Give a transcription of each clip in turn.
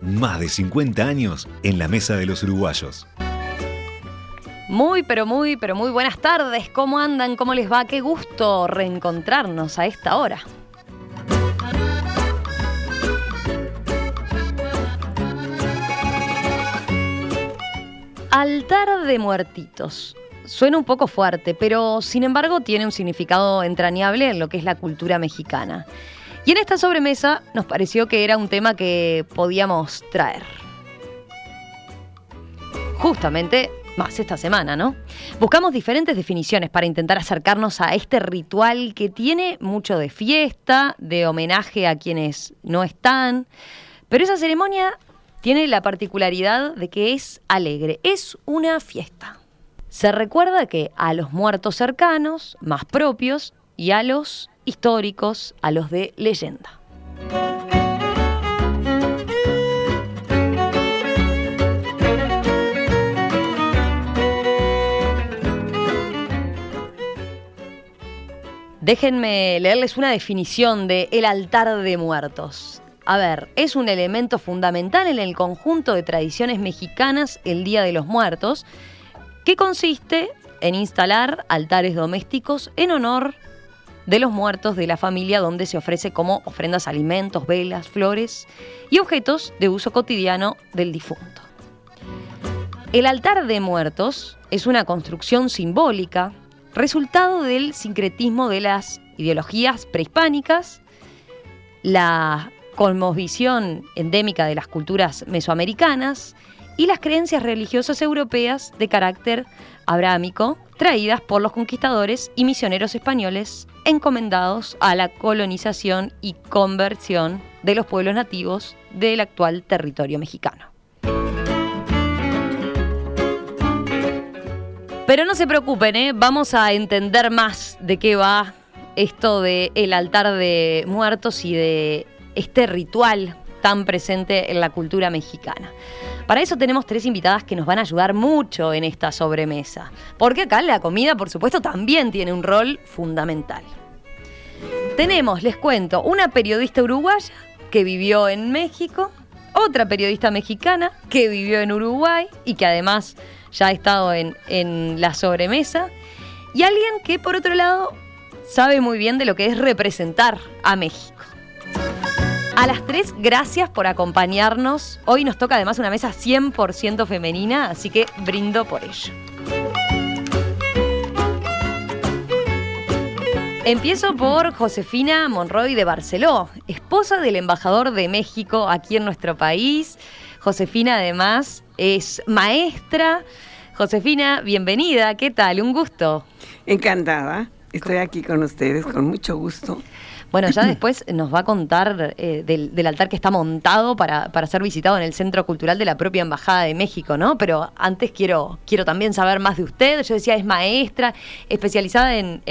Más de 50 años en la mesa de los uruguayos. Muy, pero muy, pero muy buenas tardes. ¿Cómo andan? ¿Cómo les va? Qué gusto reencontrarnos a esta hora. Altar de muertitos. Suena un poco fuerte, pero sin embargo tiene un significado entrañable en lo que es la cultura mexicana. Y en esta sobremesa nos pareció que era un tema que podíamos traer. Justamente más esta semana, ¿no? Buscamos diferentes definiciones para intentar acercarnos a este ritual que tiene mucho de fiesta, de homenaje a quienes no están, pero esa ceremonia tiene la particularidad de que es alegre, es una fiesta. Se recuerda que a los muertos cercanos, más propios, y a los históricos, a los de leyenda. Déjenme leerles una definición de el altar de muertos. A ver, es un elemento fundamental en el conjunto de tradiciones mexicanas el Día de los Muertos, que consiste en instalar altares domésticos en honor de los muertos de la familia donde se ofrece como ofrendas alimentos, velas, flores y objetos de uso cotidiano del difunto. El altar de muertos es una construcción simbólica, resultado del sincretismo de las ideologías prehispánicas, la cosmovisión endémica de las culturas mesoamericanas y las creencias religiosas europeas de carácter abrámico traídas por los conquistadores y misioneros españoles encomendados a la colonización y conversión de los pueblos nativos del actual territorio mexicano. Pero no se preocupen, ¿eh? vamos a entender más de qué va esto del el altar de muertos y de este ritual tan presente en la cultura mexicana. Para eso tenemos tres invitadas que nos van a ayudar mucho en esta sobremesa, porque acá la comida, por supuesto, también tiene un rol fundamental. Tenemos, les cuento, una periodista uruguaya que vivió en México, otra periodista mexicana que vivió en Uruguay y que además ya ha estado en, en la sobremesa, y alguien que por otro lado sabe muy bien de lo que es representar a México. A las tres, gracias por acompañarnos. Hoy nos toca además una mesa 100% femenina, así que brindo por ello. Empiezo por Josefina Monroy de Barceló, esposa del embajador de México aquí en nuestro país. Josefina además es maestra. Josefina, bienvenida, ¿qué tal? Un gusto. Encantada, estoy aquí con ustedes con mucho gusto. Bueno, ya después nos va a contar eh, del, altar que está montado para, ser visitado en el Centro Cultural de la propia Embajada de México, ¿no? Pero antes quiero, quiero también saber más de usted. Yo decía, es maestra, especializada en,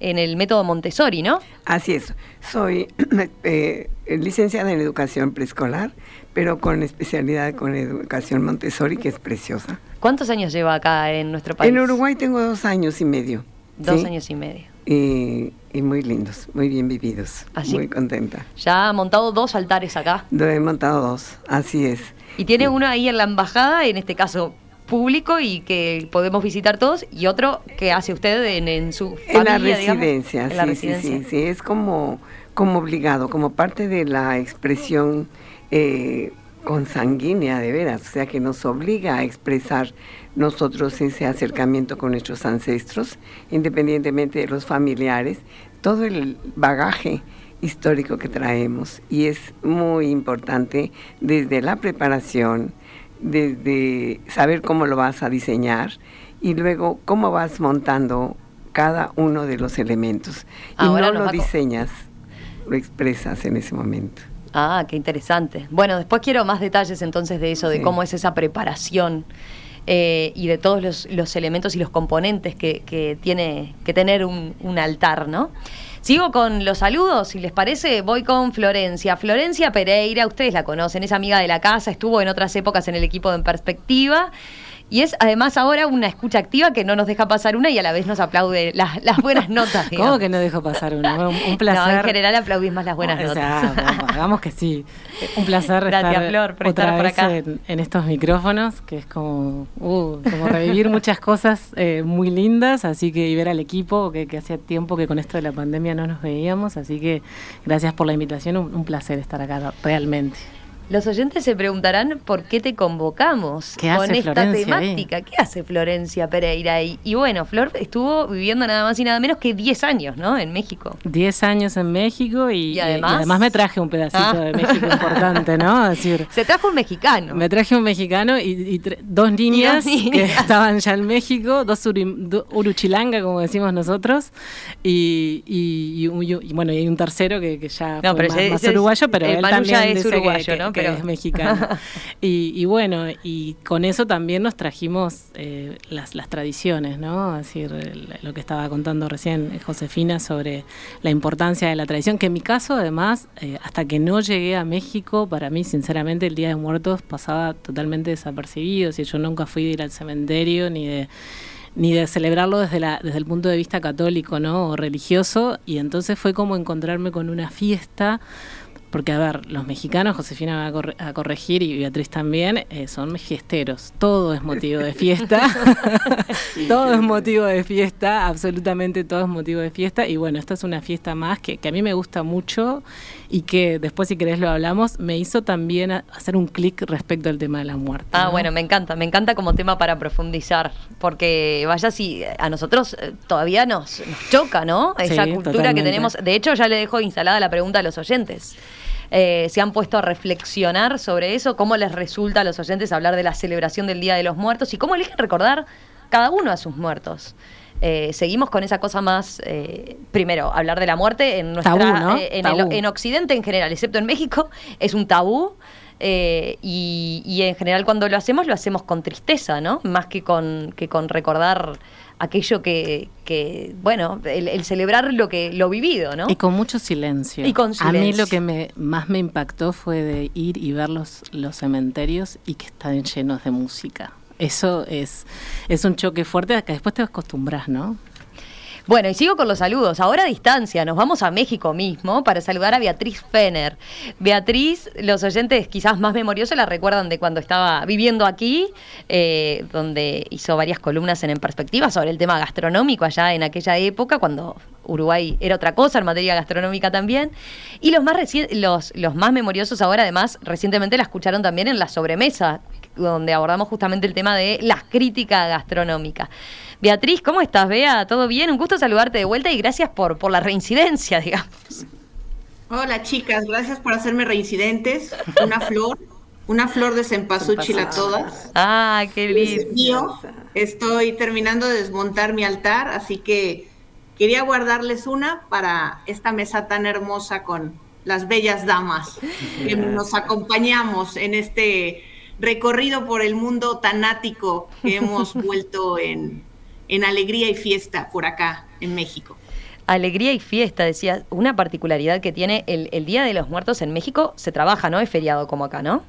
el método Montessori, ¿no? Así es. Soy eh, licenciada en educación preescolar, pero con especialidad con educación Montessori, que es preciosa. ¿Cuántos años lleva acá en nuestro país? En Uruguay tengo dos años y medio. Dos años y medio. Y, muy lindos, muy bien vividos. muy contenta. Ya ha montado dos altares acá. He montado dos, así es. Y tiene uno ahí en la embajada, en este caso público y que podemos visitar todos, y otro que hace usted en, su familia, en la residencia, sí, sí, sí, sí, es como, como obligado, como parte de la expresión eh, consanguínea de veras, o sea que nos obliga a expresar nosotros ese acercamiento con nuestros ancestros, independientemente de los familiares, todo el bagaje histórico que traemos y es muy importante desde la preparación, desde saber cómo lo vas a diseñar y luego cómo vas montando cada uno de los elementos. y no lo diseñas, lo expresas en ese momento. Ah, qué interesante. Bueno, después quiero más detalles entonces de eso, de cómo es esa preparación eh, y de todos los, elementos y los componentes que, tiene que tener un, altar, ¿no? Sigo con los saludos, si les parece, voy con Florencia. Florencia Pereira, ustedes la conocen, es amiga de la casa, estuvo en otras épocas en el equipo de En Perspectiva. Y es además ahora una escucha activa que no nos deja pasar una y a la vez nos aplaude las, buenas notas. ¿Cómo que no dejo pasar una? Un, placer. No, en general aplaudís más las buenas notas. hagamos que sí. Un placer estar Flor, por otra vez acá. En, estos micrófonos, que es como, uh, como revivir muchas cosas eh, muy lindas, así que y ver al equipo, que, que hacía tiempo que con esto de la pandemia no nos veíamos, así que gracias por la invitación, un placer estar acá realmente. Los oyentes se preguntarán por qué te convocamos con esta temática. ¿Qué hace Florencia Pereira? Y, y, bueno, Flor estuvo viviendo nada más y nada menos que 10 años, ¿no? En México. 10 años en México y, además, me traje un pedacito ah. de México importante, ¿no? decir, se trajo un mexicano. Me traje un mexicano y, dos niñas que estaban ya en México, dos uruchilanga, como decimos nosotros, y, bueno, y hay un tercero que, ya no, fue más, uruguayo, pero él también es uruguayo, ¿no? Es mexicano. y, bueno, y con eso también nos trajimos eh, las, las, tradiciones, ¿no? Así, lo que estaba contando recién Josefina sobre la importancia de la tradición, que en mi caso, además, eh, hasta que no llegué a México, para mí, sinceramente, el Día de Muertos pasaba totalmente desapercibido. Si yo nunca fui de ir al cementerio ni de ni de celebrarlo desde, la, desde el punto de vista católico ¿no? o religioso, y entonces fue como encontrarme con una fiesta porque, a ver, los mexicanos, Josefina va a, corregir y Beatriz también, eh, son fiesteros. Todo es motivo de fiesta. todo es motivo de fiesta, absolutamente todo es motivo de fiesta. Y bueno, esta es una fiesta más que, a mí me gusta mucho y que después, si querés, lo hablamos, me hizo también hacer un clic respecto al tema de la muerte. Ah, bueno, me encanta, me encanta como tema para profundizar, porque vaya si a nosotros eh, todavía nos, choca, ¿no? Esa cultura que tenemos. De hecho, ya le dejo instalada la pregunta a los oyentes. Eh, se han puesto a reflexionar sobre eso, cómo les resulta a los oyentes hablar de la celebración del Día de los Muertos y cómo eligen recordar cada uno a sus muertos. Eh, seguimos con esa cosa más, eh, primero, hablar de la muerte en nuestra, en, Occidente en general, excepto en México, es un tabú. Y, y, en general cuando lo hacemos lo hacemos con tristeza, ¿no? Más que con, que con recordar aquello que, que bueno, el, celebrar lo que lo vivido, ¿no? Y con mucho silencio. Y con silencio. A mí lo que me, más me impactó fue de ir y ver los, los cementerios y que están llenos de música. Eso es, es un choque fuerte que después te acostumbras, ¿no? Bueno, y sigo con los saludos. Ahora a distancia, nos vamos a México mismo para saludar a Beatriz Fener. Beatriz, los oyentes quizás más memoriosos la recuerdan de cuando estaba viviendo aquí, eh, donde hizo varias columnas en En Perspectiva sobre el tema gastronómico allá en aquella época, cuando Uruguay era otra cosa en materia gastronómica también. Y los más, los, los más memoriosos ahora, además, recientemente la escucharon también en la sobremesa, donde abordamos justamente el tema de las críticas gastronómicas. Beatriz, ¿cómo estás, Bea? ¿Todo bien? Un gusto saludarte de vuelta y gracias por, por la reincidencia, digamos. Hola, chicas, gracias por hacerme reincidentes. Una flor, una flor de cempasúchil a todas. Ah, qué lindo. Estoy terminando de desmontar mi altar, así que quería guardarles una para esta mesa tan hermosa con las bellas damas que nos acompañamos en este recorrido por el mundo tanático que hemos vuelto en, en alegría y fiesta por acá en México. Alegría y fiesta, decía, una particularidad que tiene el, Día de los Muertos en México, se trabaja, ¿no? Es feriado como acá, ¿no?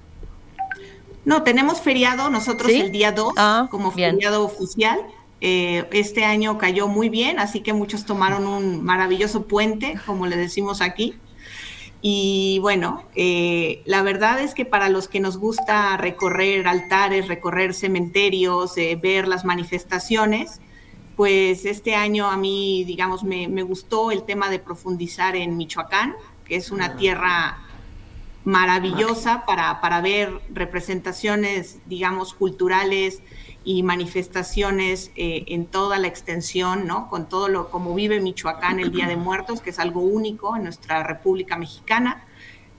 No, tenemos feriado nosotros el día 2 ah, como feriado oficial. Eh, este año cayó muy bien, así que muchos tomaron un maravilloso puente, como le decimos aquí. Y bueno, eh, la verdad es que para los que nos gusta recorrer altares, recorrer cementerios, eh, ver las manifestaciones, pues este año a mí, digamos, me, gustó el tema de profundizar en Michoacán, que es una tierra maravillosa para, para ver representaciones, digamos, culturales y manifestaciones eh, en toda la extensión, ¿no? Con todo lo como vive Michoacán el Día de Muertos, que es algo único en nuestra República Mexicana.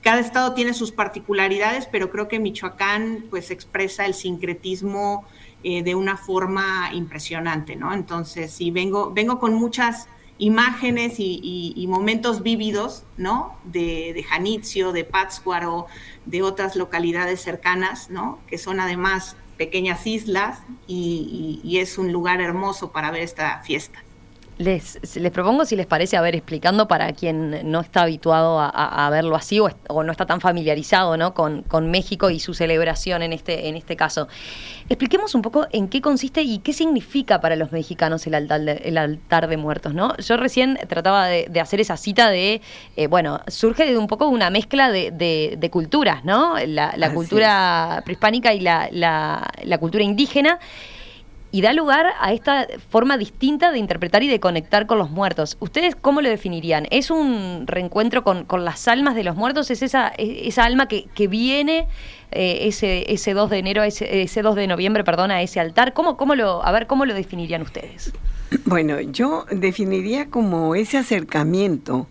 Cada estado tiene sus particularidades, pero creo que Michoacán pues expresa el sincretismo eh, de una forma impresionante, ¿no? Entonces, sí, vengo, vengo con muchas imágenes y, momentos vívidos, ¿no? De, de de Pátzcuaro, de otras localidades cercanas, ¿no? Que son además pequeñas islas y es un lugar hermoso para ver esta fiesta. Les, les propongo, si les parece, a ver, explicando para quien no está habituado a, verlo así o, no está tan familiarizado ¿no? Con, con, México y su celebración en este, en este caso. Expliquemos un poco en qué consiste y qué significa para los mexicanos el altar de, el altar de muertos. ¿no? Yo recién trataba de, hacer esa cita de, eh, bueno, surge de un poco una mezcla de, de culturas, ¿no? La, cultura prehispánica y la, la cultura indígena y da lugar a esta forma distinta de interpretar y de conectar con los muertos. ¿Ustedes cómo lo definirían? ¿Es un reencuentro con, las almas de los muertos? ¿Es esa, esa alma que, viene eh, ese, ese 2 de enero, ese, ese 2 de noviembre, perdón, a ese altar? ¿Cómo, cómo lo, a ver, ¿cómo lo definirían ustedes? Bueno, yo definiría como ese acercamiento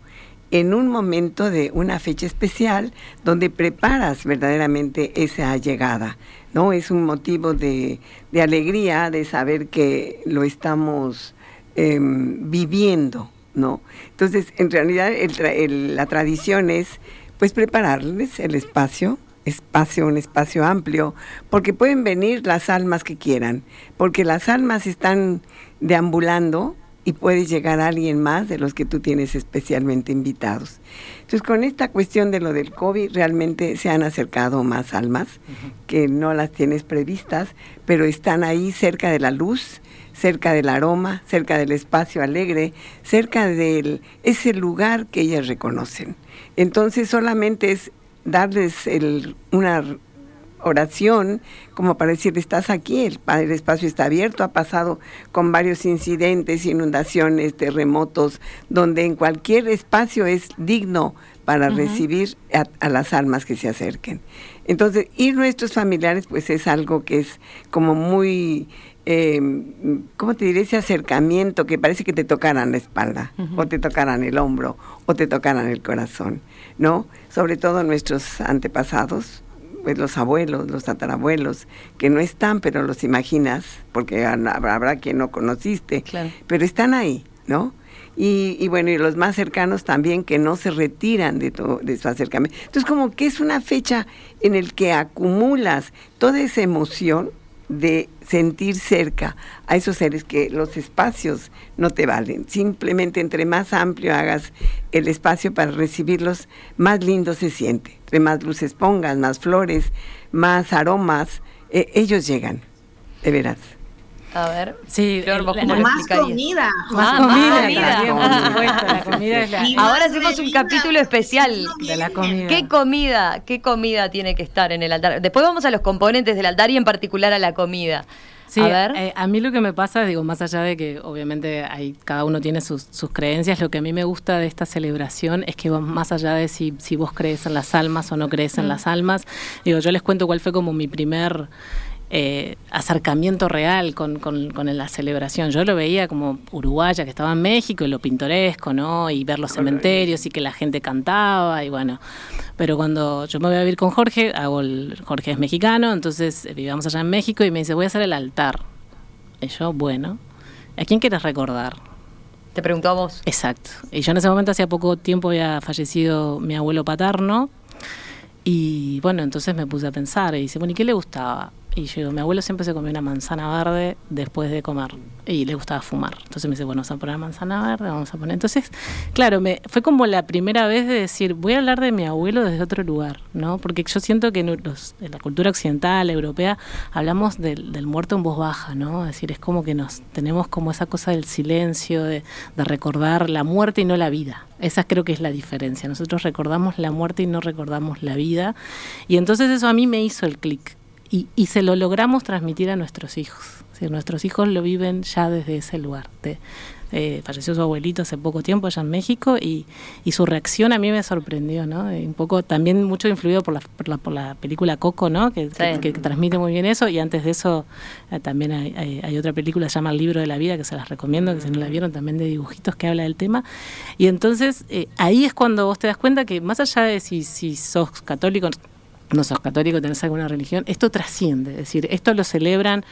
en un momento de una fecha especial donde preparas verdaderamente esa llegada. ¿No? Es un motivo de, alegría de saber que lo estamos em, viviendo, ¿no? Entonces, en realidad la tradición es pues prepararles el espacio, espacio, un espacio amplio, porque pueden venir las almas que quieran, porque las almas están deambulando y puede llegar alguien más de los que tú tienes especialmente invitados. Entonces, con esta cuestión de lo del COVID, realmente se han acercado más almas que no las tienes previstas, pero están ahí cerca de la luz, cerca del aroma, cerca del espacio alegre, cerca de ese lugar que ellas reconocen. Entonces, solamente es darles el, una oración, como para decir, estás aquí, el, el, espacio está abierto, ha pasado con varios incidentes, inundaciones, terremotos, donde en cualquier espacio es digno para recibir a, las almas que se acerquen. Entonces, y nuestros familiares, pues es algo que es como muy, eh, ¿cómo te diré? Ese acercamiento que parece que te tocaran la espalda, o te tocaran el hombro, o te tocaran el corazón, ¿no? Sobre todo nuestros antepasados, pues los abuelos, los tatarabuelos, que no están, pero los imaginas, porque habrá, quien no conociste, pero están ahí, ¿no? Y, bueno, y los más cercanos también que no se retiran de, de su acercamiento. Entonces, como que es una fecha en el que acumulas toda esa emoción de sentir cerca a esos seres que los espacios no te valen. Simplemente entre más amplio hagas el espacio para recibirlos, más lindo se siente. Entre más luces pongas, más flores, más aromas, eh, ellos llegan, de veras. A ver, sí, más comida. Más, comida. Ahora hacemos un capítulo especial de la comida. ¿Qué comida, qué comida tiene que estar en el altar? Después vamos a los componentes del altar y en particular a la comida. Sí, a, ver. Eh, a mí lo que me pasa, digo, más allá de que obviamente hay, cada uno tiene sus, sus, creencias, lo que a mí me gusta de esta celebración es que más allá de si, si vos crees en las almas o no crees en mm. las almas, digo, yo les cuento cuál fue como mi primer eh, acercamiento real con, la celebración. Yo lo veía como uruguaya que estaba en México y lo pintoresco, ¿no? Y ver los cementerios y que la gente cantaba y bueno. Pero cuando yo me voy a vivir con Jorge, hago el, Jorge es mexicano, entonces eh, vivamos allá en México y me dice, voy a hacer el altar. Y yo, bueno, ¿a quién quieres recordar? Te preguntó a vos. Exacto. Y yo en ese momento, hacía poco tiempo, había fallecido mi abuelo paterno. Y bueno, entonces me puse a pensar y dice, bueno, ¿y qué le gustaba? Y yo digo, mi abuelo siempre se comía una manzana verde después de comer y le gustaba fumar. Entonces me dice, bueno, vamos a poner manzana verde, vamos a poner. Entonces, claro, me, fue como la primera vez de decir, voy a hablar de mi abuelo desde otro lugar, ¿no? Porque yo siento que en, la cultura occidental, europea, hablamos del, muerto en voz baja, ¿no? Es decir, es como que nos tenemos como esa cosa del silencio, de, de recordar la muerte y no la vida. Esa creo que es la diferencia. Nosotros recordamos la muerte y no recordamos la vida. Y entonces eso a mí me hizo el clic y, se lo logramos transmitir a nuestros hijos. nuestros hijos lo viven ya desde ese lugar. Eh, falleció su abuelito hace poco tiempo allá en México y, su reacción a mí me sorprendió, ¿no? un poco también mucho influido por la, por la, película Coco, ¿no? Que, transmite muy bien eso y antes de eso eh, también hay, otra película que se llama El libro de la vida que se las recomiendo, que si no la vieron también de dibujitos que habla del tema y entonces eh, ahí es cuando vos te das cuenta que más allá de si, si sos católico no sos católico, tenés alguna religión, esto trasciende, es decir, esto lo celebran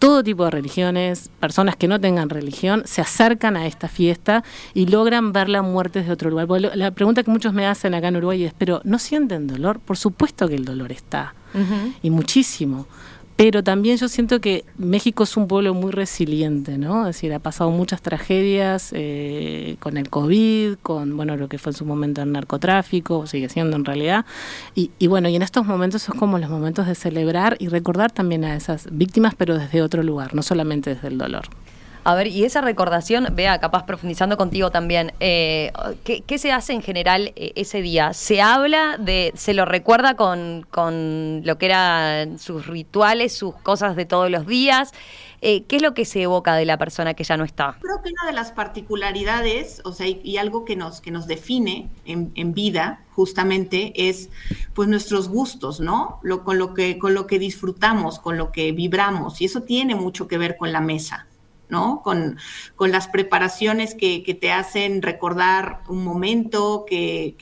todo tipo de religiones, personas que no tengan religión, se acercan a esta fiesta y logran ver la muerte desde otro lugar. la pregunta que muchos me hacen acá en Uruguay es, ¿pero no sienten dolor? Por supuesto que el dolor está, y muchísimo pero también yo siento que México es un pueblo muy resiliente, ¿no? Es decir, ha pasado muchas tragedias eh, con el COVID, con, bueno, lo que fue en su momento el narcotráfico, sigue siendo en realidad, y, y bueno, y en estos momentos son como los momentos de celebrar y recordar también a esas víctimas, pero desde otro lugar, no solamente desde el dolor. A ver, y esa recordación, vea, capaz profundizando contigo también, eh, ¿qué, se hace en general eh, ese día? ¿Se habla de, se lo recuerda con, con lo que eran sus rituales, sus cosas de todos los días? Eh, ¿Qué es lo que se evoca de la persona que ya no está? Creo que una de las particularidades, o sea, y, algo que nos, que nos define en, en, vida, justamente, es pues nuestros gustos, ¿no? Lo, con, lo que, con lo que disfrutamos, con lo que vibramos, y eso tiene mucho que ver con la mesa. ¿No? Con, las preparaciones que, te hacen recordar un momento que,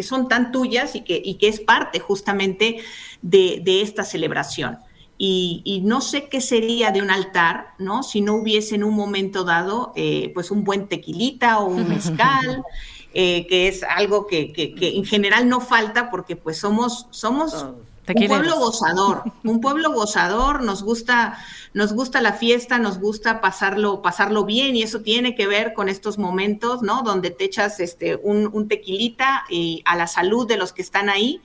son tan tuyas y que, que es parte justamente de, esta celebración. Y, no sé qué sería de un altar, ¿no? Si no hubiese en un momento dado, eh, pues un buen tequilita o un mezcal, eh, que es algo que, en general no falta porque pues somos, somos un pueblo gozador, un pueblo gozador, nos gusta, nos gusta la fiesta, nos gusta pasarlo, pasarlo bien, y eso tiene que ver con estos momentos, ¿no? Donde te echas este, un, tequilita y a la salud de los que están ahí.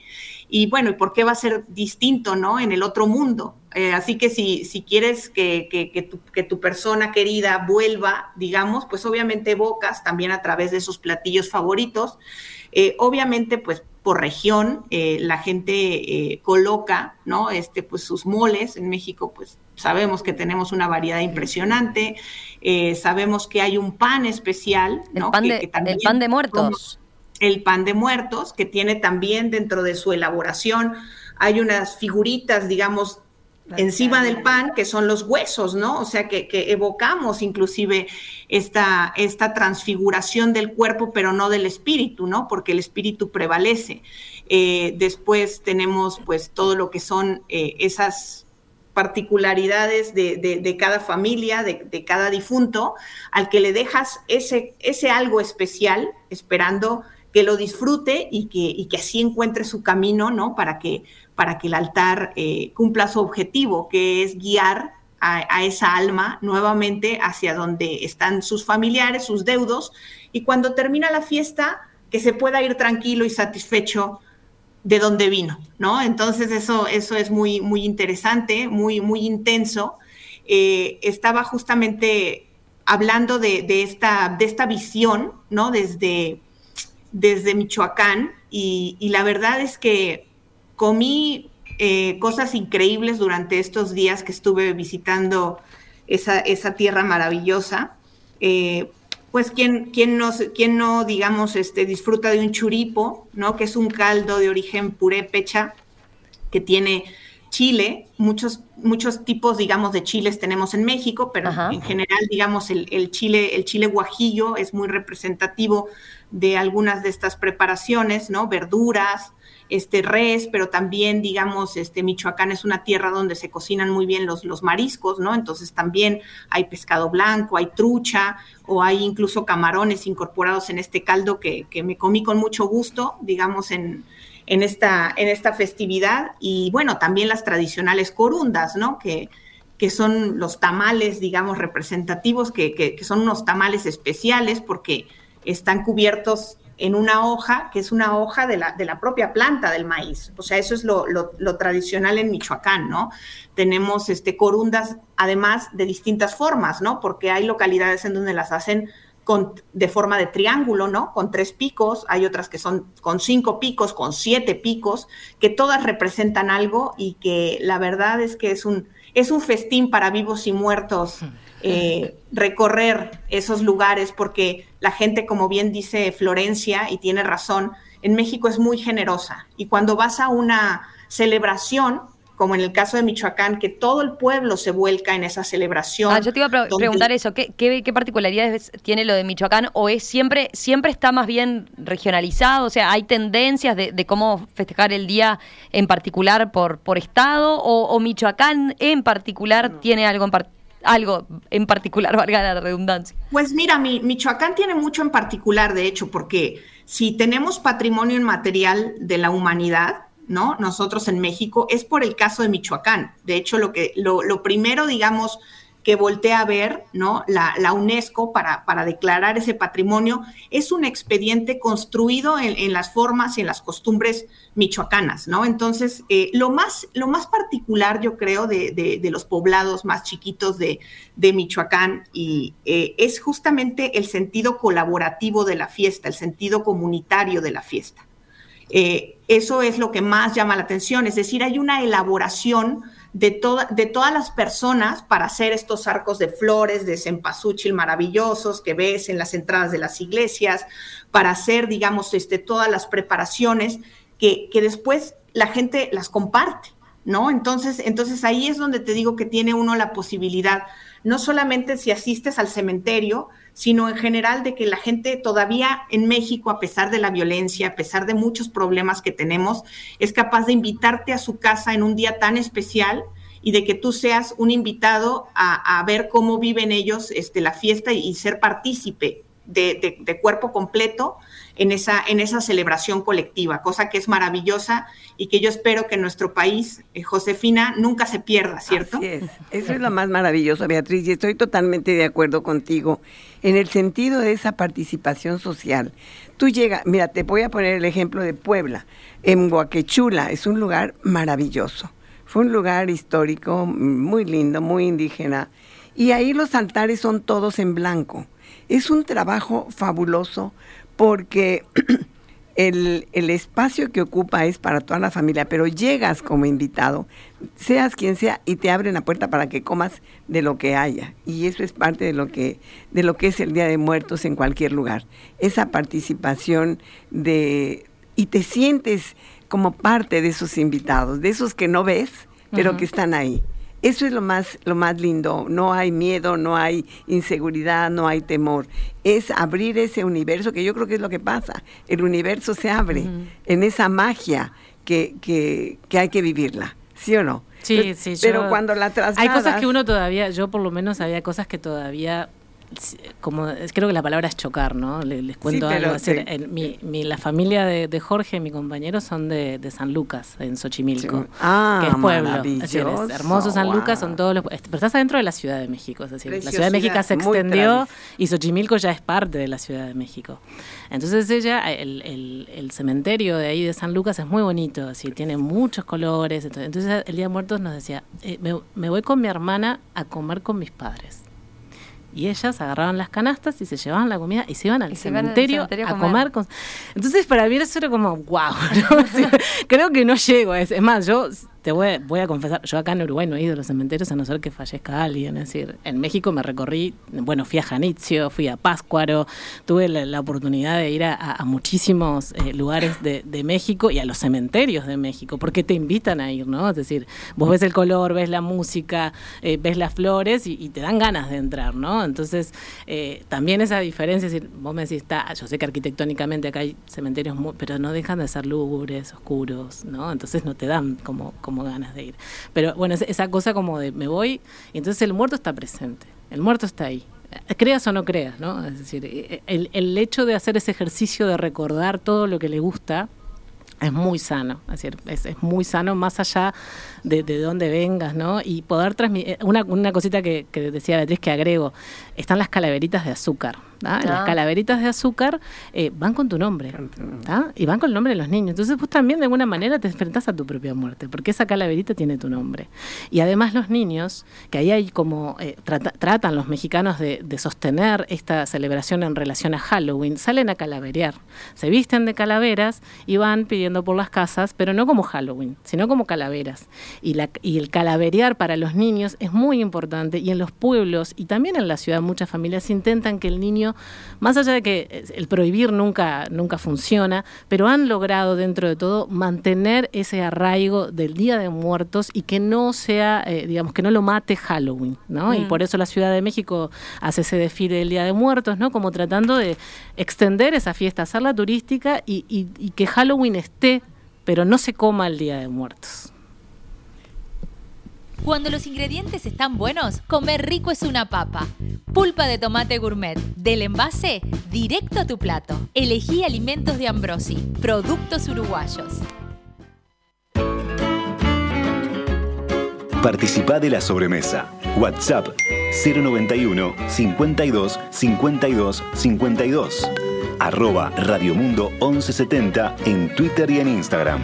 Y bueno, ¿y por qué va a ser distinto, ¿no? En el otro mundo. Eh, así que si, si quieres que, que, tu, que, tu, persona querida vuelva, digamos, pues obviamente evocas también a través de sus platillos favoritos. Eh, obviamente, pues por región, eh, la gente eh, coloca, ¿no? Este, pues sus moles. En México, pues sabemos que tenemos una variedad impresionante. Eh, sabemos que hay un pan especial, ¿no? El pan, de, el pan de muertos. El pan de muertos, que tiene también dentro de su elaboración, hay unas figuritas, digamos, encima del pan, que son los huesos, ¿no? O sea, que, evocamos inclusive esta, esta, transfiguración del cuerpo, pero no del espíritu, ¿no? Porque el espíritu prevalece. Eh, después tenemos pues todo lo que son eh, esas particularidades de, cada familia, de, cada difunto, al que le dejas ese, ese algo especial, esperando que lo disfrute y que, y que así encuentre su camino, ¿no? Para que para que el altar eh, cumpla su objetivo, que es guiar a, esa alma nuevamente hacia donde están sus familiares, sus deudos, y cuando termina la fiesta, que se pueda ir tranquilo y satisfecho de donde vino, ¿no? Entonces eso, eso es muy, muy interesante, muy, muy intenso. Eh, estaba justamente hablando de, esta, de esta visión, ¿no? Desde, desde Michoacán, y la verdad es que comí eh, cosas increíbles durante estos días que estuve visitando esa, esa tierra maravillosa. Eh, pues quien, quien, no, quien no, digamos, este, disfruta de un churipo, ¿no? Que es un caldo de origen purépecha que tiene chile, muchos, muchos tipos, digamos, de chiles tenemos en México, pero en general, digamos, el, el, chile, el chile guajillo es muy representativo de algunas de estas preparaciones, ¿no? Verduras, este res, pero también, digamos, este Michoacán es una tierra donde se cocinan muy bien los, los mariscos, ¿no? Entonces también hay pescado blanco, hay trucha o hay incluso camarones incorporados en este caldo que, me comí con mucho gusto, digamos, en, en, esta, en esta festividad. Y bueno, también las tradicionales corundas, ¿no? Que, que son los tamales, digamos, representativos, que, que son unos tamales especiales porque están cubiertos en una hoja que es una hoja de la, de la propia planta del maíz. O sea, eso es lo, tradicional en Michoacán, ¿no? Tenemos este, corundas, además, de distintas formas, ¿no? Porque hay localidades en donde las hacen con, de forma de triángulo, ¿no? Con tres picos, hay otras que son con cinco picos, con siete picos, que todas representan algo y que la verdad es que es un, es un festín para vivos y muertos eh, recorrer esos lugares porque la gente, como bien dice Florencia, y tiene razón, en México es muy generosa y cuando vas a una celebración como en el caso de Michoacán, que todo el pueblo se vuelca en esa celebración. Ah, yo te iba a preguntar eso, ¿Qué, ¿qué, particularidades tiene lo de Michoacán? ¿O es siempre, siempre está más bien regionalizado? O sea, ¿hay tendencias de, cómo festejar el día en particular por, por estado? ¿O, Michoacán en particular tiene algo en algo en particular, valga la redundancia? Pues mira, mi, Michoacán tiene mucho en particular, de hecho, porque si tenemos patrimonio inmaterial de la humanidad, ¿no? Nosotros en México, es por el caso de Michoacán. De hecho, lo que, lo, lo primero, digamos, que voltea a ver, ¿no? La, la UNESCO para, para, declarar ese patrimonio es un expediente construido en, las formas y en las costumbres michoacanas, ¿no? Entonces, eh, lo, más, lo más particular, yo creo, de, de, los poblados más chiquitos de, de Michoacán y, eh, es justamente el sentido colaborativo de la fiesta, el sentido comunitario de la fiesta. Eh, eso es lo que más llama la atención, es decir, hay una elaboración de, de todas las personas para hacer estos arcos de flores de cempasúchil maravillosos que ves en las entradas de las iglesias, para hacer, digamos, este, todas las preparaciones que, que después la gente las comparte. ¿No? Entonces, entonces ahí es donde te digo que tiene uno la posibilidad, no solamente si asistes al cementerio, sino en general de que la gente todavía en México, a pesar de la violencia, a pesar de muchos problemas que tenemos, es capaz de invitarte a su casa en un día tan especial y de que tú seas un invitado a, ver cómo viven ellos este, la fiesta y, ser partícipe de, cuerpo completo en esa, en esa celebración colectiva, cosa que es maravillosa y que yo espero que nuestro país, eh, Josefina, nunca se pierda, ¿cierto? Así es. Eso es lo más maravilloso, Beatriz, y estoy totalmente de acuerdo contigo en el sentido de esa participación social. Tú llegas, mira, te voy a poner el ejemplo de Puebla, en Huaquechula, es un lugar maravilloso. Fue un lugar histórico, muy lindo, muy indígena, y ahí los altares son todos en blanco. Es un trabajo fabuloso porque el, espacio que ocupa es para toda la familia, pero llegas como invitado, seas quien sea, y te abren la puerta para que comas de lo que haya. Y eso es parte de lo que, de lo que es el Día de Muertos en cualquier lugar. Esa participación de, y te sientes como parte de esos invitados, de esos que no ves, pero que están ahí. Eso es lo más, lo más lindo. No hay miedo, no hay inseguridad, no hay temor. Es abrir ese universo, que yo creo que es lo que pasa. El universo se abre en esa magia que, que, que, hay que vivirla. ¿Sí o no? Sí, sí. Pero cuando la trasladas... Hay cosas que uno todavía, yo por lo menos había cosas que todavía como creo que la palabra es chocar, ¿no? Les, cuento algo. mi, la familia de, Jorge, mi compañero, son de, San Lucas, en Xochimilco, ah, que es pueblo. Es, hermoso San Lucas, son todos los. Pero estás adentro de la Ciudad de México, es decir, la Ciudad de México se extendió y Xochimilco ya es parte de la Ciudad de México. Entonces ella, el, cementerio de ahí de San Lucas es muy bonito, así, tiene muchos colores. Entonces, el Día de Muertos nos decía, eh, me voy con mi hermana a comer con mis padres y ellas agarraban las canastas y se llevaban la comida y se iban al, cementerio, a comer. Entonces, para mí eso era como, wow, creo que no llego a eso. Es más, yo te voy, a confesar, yo acá en Uruguay no he ido a los cementerios a no ser que fallezca alguien. Es decir, en México me recorrí, bueno, fui a Janitzio, fui a Páscuaro, tuve la, oportunidad de ir a, muchísimos eh, lugares de, México y a los cementerios de México, porque te invitan a ir, ¿no? Es decir, vos ves el color, ves la música, eh, ves las flores y, te dan ganas de entrar, ¿no? Entonces, eh, también esa diferencia, es decir, vos me decís, está, yo sé que arquitectónicamente acá hay cementerios, muy, pero no dejan de ser lúgubres, oscuros, ¿no? Entonces no te dan como ganas de ir. Pero bueno, esa cosa como de me voy y entonces el muerto está presente, el muerto está ahí. Creas o no creas, ¿no? Es decir, e, el, el hecho de hacer ese ejercicio de recordar todo lo que le gusta, es muy sano, es, es, muy sano más allá de, de dónde vengas, ¿no? Y poder transmitir, una, una cosita que decía Beatriz que agrego, están las calaveritas de azúcar. Las ah. calaveritas de azúcar eh, van con tu nombre y van con el nombre de los niños. Entonces vos también de alguna manera te enfrentás a tu propia muerte, porque esa calaverita tiene tu nombre. Y además los niños, que ahí hay como, eh, tratan los mexicanos de, sostener esta celebración en relación a Halloween, salen a calaverear, se visten de calaveras y van pidiendo por las casas, pero no como Halloween, sino como calaveras. Y, la, y el calaverear para los niños es muy importante y en los pueblos y también en la ciudad muchas familias intentan que el niño más allá de que el prohibir nunca, nunca funciona, pero han logrado dentro de todo mantener ese arraigo del Día de Muertos y que no sea, eh, digamos, que no lo mate Halloween, ¿no? Y mm. por eso la Ciudad de México hace ese desfile del Día de Muertos, ¿no? Como tratando de extender esa fiesta, hacerla turística y, y que Halloween esté, pero no se coma el Día de Muertos. Cuando los ingredientes están buenos, comer rico es una papa. Pulpa de tomate gourmet, del envase directo a tu plato. Elegí alimentos de Ambrosi, productos uruguayos. Participa de la sobremesa. WhatsApp 091 52 52 52. Arroba Radiomundo 1170 en Twitter y en Instagram.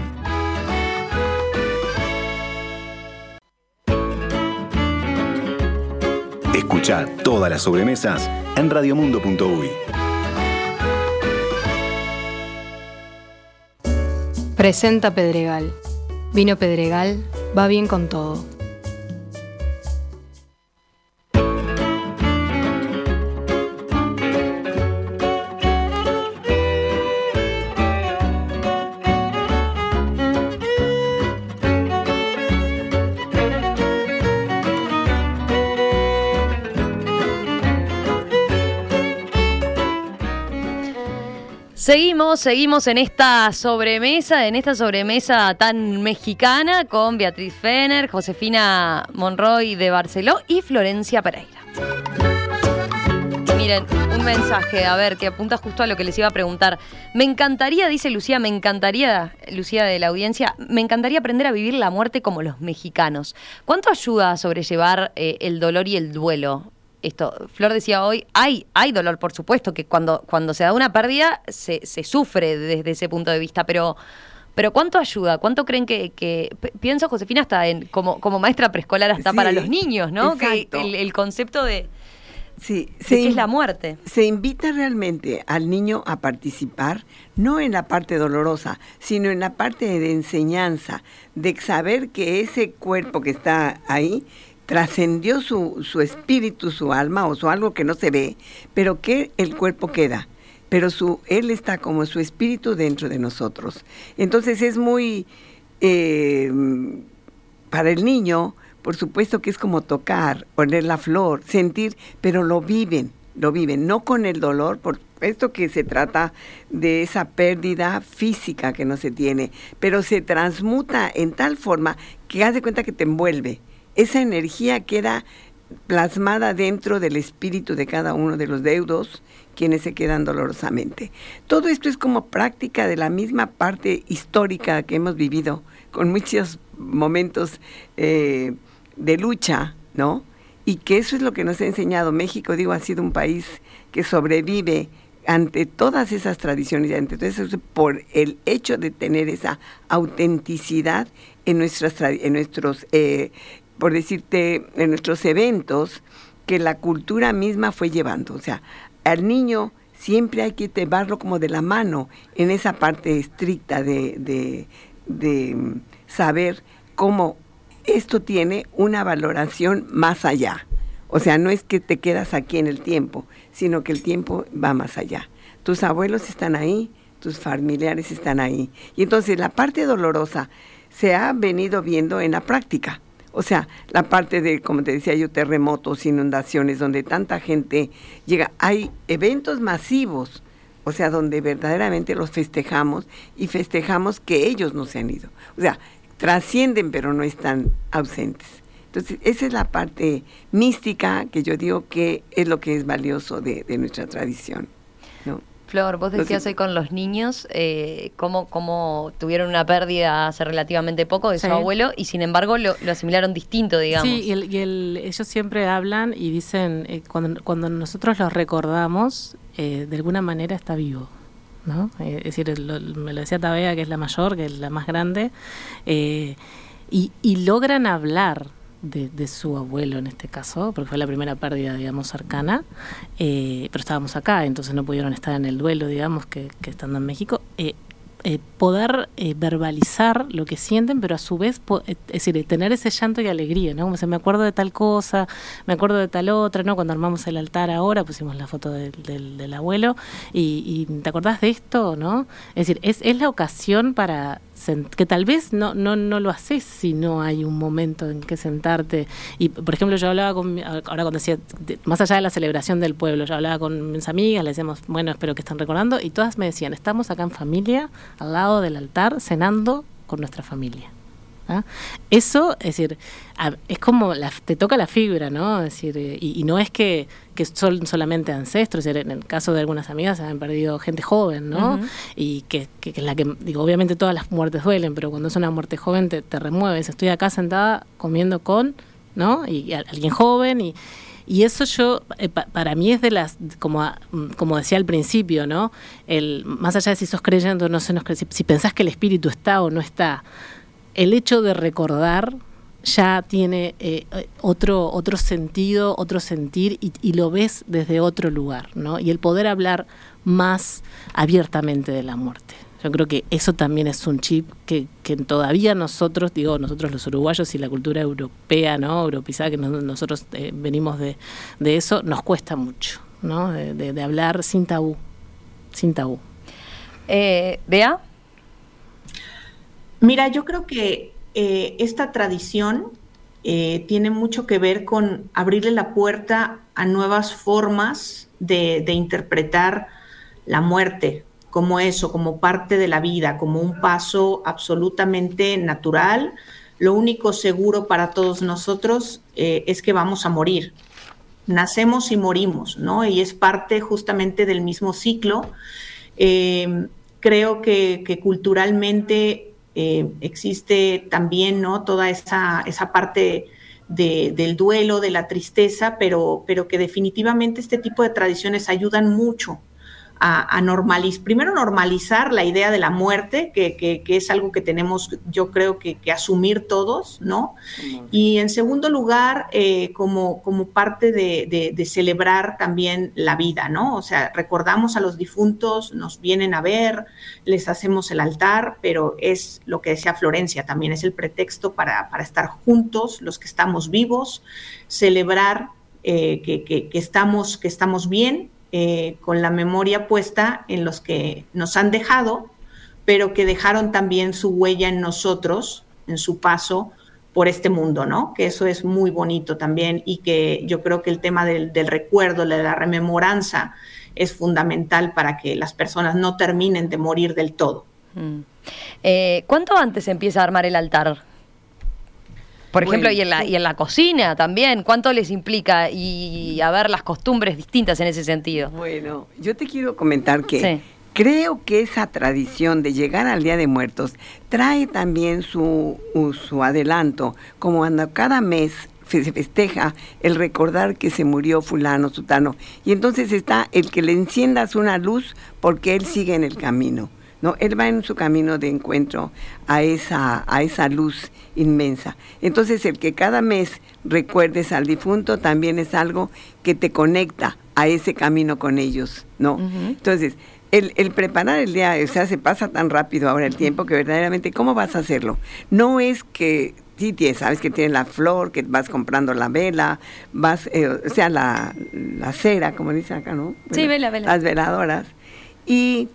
Escucha todas las sobremesas en radiomundo.uy. Presenta Pedregal. Vino Pedregal, va bien con todo. Seguimos, seguimos en esta sobremesa, en esta sobremesa tan mexicana con Beatriz Fener, Josefina Monroy de Barceló y Florencia Pereira. Miren, un mensaje, a ver, que apunta justo a lo que les iba a preguntar. Me encantaría, dice Lucía, me encantaría, Lucía de la audiencia, me encantaría aprender a vivir la muerte como los mexicanos. ¿Cuánto ayuda a sobrellevar eh, el dolor y el duelo? Esto, Flor decía hoy, hay, hay dolor, por supuesto, que cuando, cuando se da una pérdida se, se sufre desde ese punto de vista, pero, pero ¿cuánto ayuda? ¿Cuánto creen que, pienso, Josefina, hasta en, como, como maestra preescolar, hasta para los niños, ¿no? Que el, concepto de... Sí, qué es la muerte. Se invita realmente al niño a participar, no en la parte dolorosa, sino en la parte de enseñanza, de saber que ese cuerpo que está ahí trascendió su, su espíritu, su alma o su algo que no se ve, pero que el cuerpo queda. Pero su, él está como su espíritu dentro de nosotros. Entonces es muy, eh, para el niño, por supuesto que es como tocar, poner la flor, sentir, pero lo viven, lo viven, no con el dolor, por esto que se trata de esa pérdida física que no se tiene, pero se transmuta en tal forma que haz de cuenta que te envuelve esa energía queda plasmada dentro del espíritu de cada uno de los deudos, quienes se quedan dolorosamente. Todo esto es como práctica de la misma parte histórica que hemos vivido, con muchos momentos eh, de lucha, ¿no? Y que eso es lo que nos ha enseñado. México, digo, ha sido un país que sobrevive ante todas esas tradiciones y ante todo por el hecho de tener esa autenticidad en nuestras en nuestros eh, por decirte, en nuestros eventos que la cultura misma fue llevando. O sea, al niño siempre hay que llevarlo como de la mano en esa parte estricta de, de, mm, saber cómo esto tiene una valoración más allá. O sea, no es que te quedas aquí en el tiempo, sino que el tiempo va más allá. Tus abuelos están ahí, tus familiares están ahí. Y entonces la parte dolorosa se ha venido viendo en la práctica. O sea, la parte de, como te decía yo, terremotos, inundaciones, donde tanta gente llega. Hay eventos masivos, o sea, donde verdaderamente los festejamos y festejamos que ellos no se han ido. O sea, trascienden pero no están ausentes. Entonces, esa es la parte mística que yo digo que es lo que es valioso de, de nuestra tradición. Flor, vos decías hoy con los niños eh, cómo, cómo, tuvieron una pérdida hace relativamente poco de su abuelo y sin embargo lo, asimilaron distinto, digamos. Sí, y, ellos siempre hablan y dicen, eh, cuando, cuando nosotros los recordamos, eh, de alguna manera está vivo. ¿no? es decir, me lo decía Tabea, que es la mayor, que es la más grande, y, y logran hablar de, su abuelo en este caso, porque fue la primera pérdida, digamos, cercana, eh, pero estábamos acá, entonces no pudieron estar en el duelo, digamos, que, estando en México. Eh, eh, poder eh, verbalizar lo que sienten, pero a su vez, es decir, tener ese llanto y alegría, ¿no? Como se me acuerdo de tal cosa, me acuerdo de tal otra, ¿no? Cuando armamos el altar ahora, pusimos la foto del, del, abuelo, y, y, ¿te acordás de esto, no? Es decir, es, es la ocasión para que tal vez no, no, no lo haces si no hay un momento en que sentarte. Y, por ejemplo, yo hablaba con, ahora cuando decía, más allá de la celebración del pueblo, yo hablaba con mis amigas, le decíamos, bueno, espero que estén recordando, y todas me decían, estamos acá en familia, al lado del altar, cenando con nuestra familia. ¿Ah? Eso, es decir, es como te toca la fibra, ¿no? Es decir, eh, y, no es que, son solamente ancestros, en el caso de algunas amigas se han perdido gente joven, ¿no? Y que, es la que, digo, obviamente todas las muertes duelen, pero cuando es una muerte joven te, te remueves. Estoy acá sentada comiendo con, ¿no? Y, alguien joven y, y eso yo, eh, para mí es de las, como, como decía al principio, ¿no? El, más allá de si sos creyente o no, si, si pensás que el espíritu está o no está, el hecho de recordar ya tiene eh, otro, otro sentido, otro sentir y, lo ves desde otro lugar, ¿no? Y el poder hablar más abiertamente de la muerte. Yo creo que eso también es un chip que, que todavía nosotros, digo, nosotros los uruguayos y la cultura europea, ¿no? Europizada, que nosotros eh, venimos de, de, eso, nos cuesta mucho, ¿no? De, hablar sin tabú, sin tabú. Eh, ¿Bea? Mira, yo creo que eh, esta tradición eh, tiene mucho que ver con abrirle la puerta a nuevas formas de, interpretar la muerte como eso, como parte de la vida, como un paso absolutamente natural. Lo único seguro para todos nosotros eh, es que vamos a morir. Nacemos y morimos, ¿no? Y es parte justamente del mismo ciclo. creo que, que culturalmente eh, existe también ¿no? toda esa, esa parte del duelo, de la tristeza, pero, pero que definitivamente este tipo de tradiciones ayudan mucho a, normalizar, primero normalizar la idea de la muerte, que, es algo que tenemos, yo creo que, asumir todos, ¿no? Y en segundo lugar, eh, como, como parte de, celebrar también la vida, ¿no? O sea, recordamos a los difuntos, nos vienen a ver, les hacemos el altar, pero es lo que decía Florencia, también es el pretexto para, estar juntos, los que estamos vivos, celebrar eh, que, estamos, que estamos bien eh, con la memoria puesta en los que nos han dejado, pero que dejaron también su huella en nosotros, en su paso por este mundo, ¿no? Que eso es muy bonito también y que yo creo que el tema del, recuerdo, de la rememoranza, es fundamental para que las personas no terminen de morir del todo. Mm. Eh, ¿Cuánto antes empieza a armar el altar? Por ejemplo, y en, la, y en la cocina también, ¿cuánto les implica y a ver las costumbres distintas en ese sentido? Bueno, yo te quiero comentar que creo que esa tradición de llegar al Día de Muertos trae también su, su adelanto, como cuando cada mes se festeja el recordar que se murió fulano, sutano, y entonces está el que le enciendas una luz porque él sigue en el camino. ¿No? Él va en su camino de encuentro a esa, a esa luz inmensa. Entonces, el que cada mes recuerdes al difunto también es algo que te conecta a ese camino con ellos, ¿no? Entonces, el, el, preparar el día, o sea, se pasa tan rápido ahora el tiempo que verdaderamente, ¿cómo vas a hacerlo? No es que sí tienes, sabes que tiene la flor, que vas comprando la vela, vas, eh, o sea, la, la, cera, como dice acá, ¿no? sí, vela, vela. Las veladoras. Y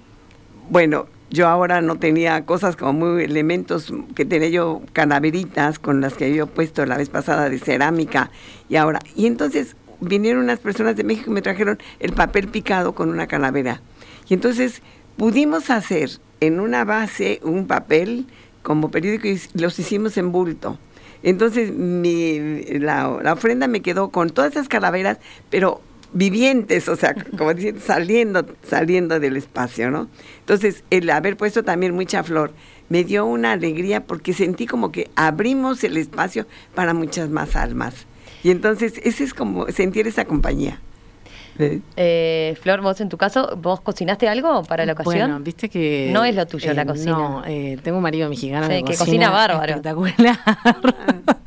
bueno, yo ahora no tenía cosas como muy elementos que tenía yo calaveritas con las que había puesto la vez pasada de cerámica y ahora. Y entonces vinieron unas personas de México y me trajeron el papel picado con una calavera. Y entonces pudimos hacer en una base un papel como periódico y los hicimos en bulto. Entonces mi, la, la ofrenda me quedó con todas esas calaveras, pero vivientes, o sea, como diciendo, saliendo, saliendo del espacio, ¿no? Entonces, el haber puesto también mucha flor me dio una alegría porque sentí como que abrimos el espacio para muchas más almas. Y entonces, ese es como sentir esa compañía. Eh, Flor, vos en tu caso, ¿vos cocinaste algo para la ocasión? Bueno, viste que... No es lo tuyo la eh, cocina. No, eh, tengo un marido mexicano que, cocina, bárbaro. Espectacular.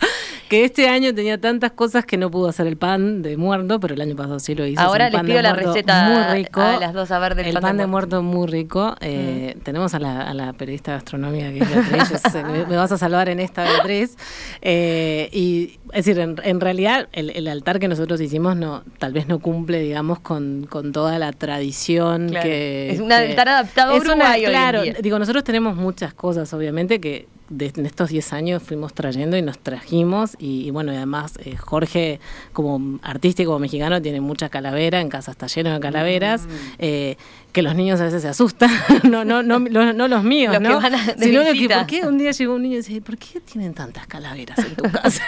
que este año tenía tantas cosas que no pudo hacer el pan de muerto, pero el año pasado sí lo hizo. Ahora le pido la receta muy rico, a las dos a ver del el pan, de, muerto. muy rico. Eh, tenemos a la, periodista de gastronomía que es Beatriz, me, vas a salvar en esta Beatriz. Eh, y es decir, en, realidad el, altar que nosotros hicimos no, tal vez no cumple, digamos, con, con toda la tradición que es un altar adaptado a Uruguay. claro, digo, nosotros tenemos muchas cosas, obviamente, que en estos 10 años fuimos trayendo y nos trajimos y, bueno, además eh, Jorge como artista y como mexicano tiene mucha calavera, en casa está lleno de calaveras. Mm. Eh, que los niños a veces se asustan, no, no, no, no, los míos, ¿no? Sino que, ¿por qué un día llegó un niño y dice, ¿por qué tienen tantas calaveras en tu casa?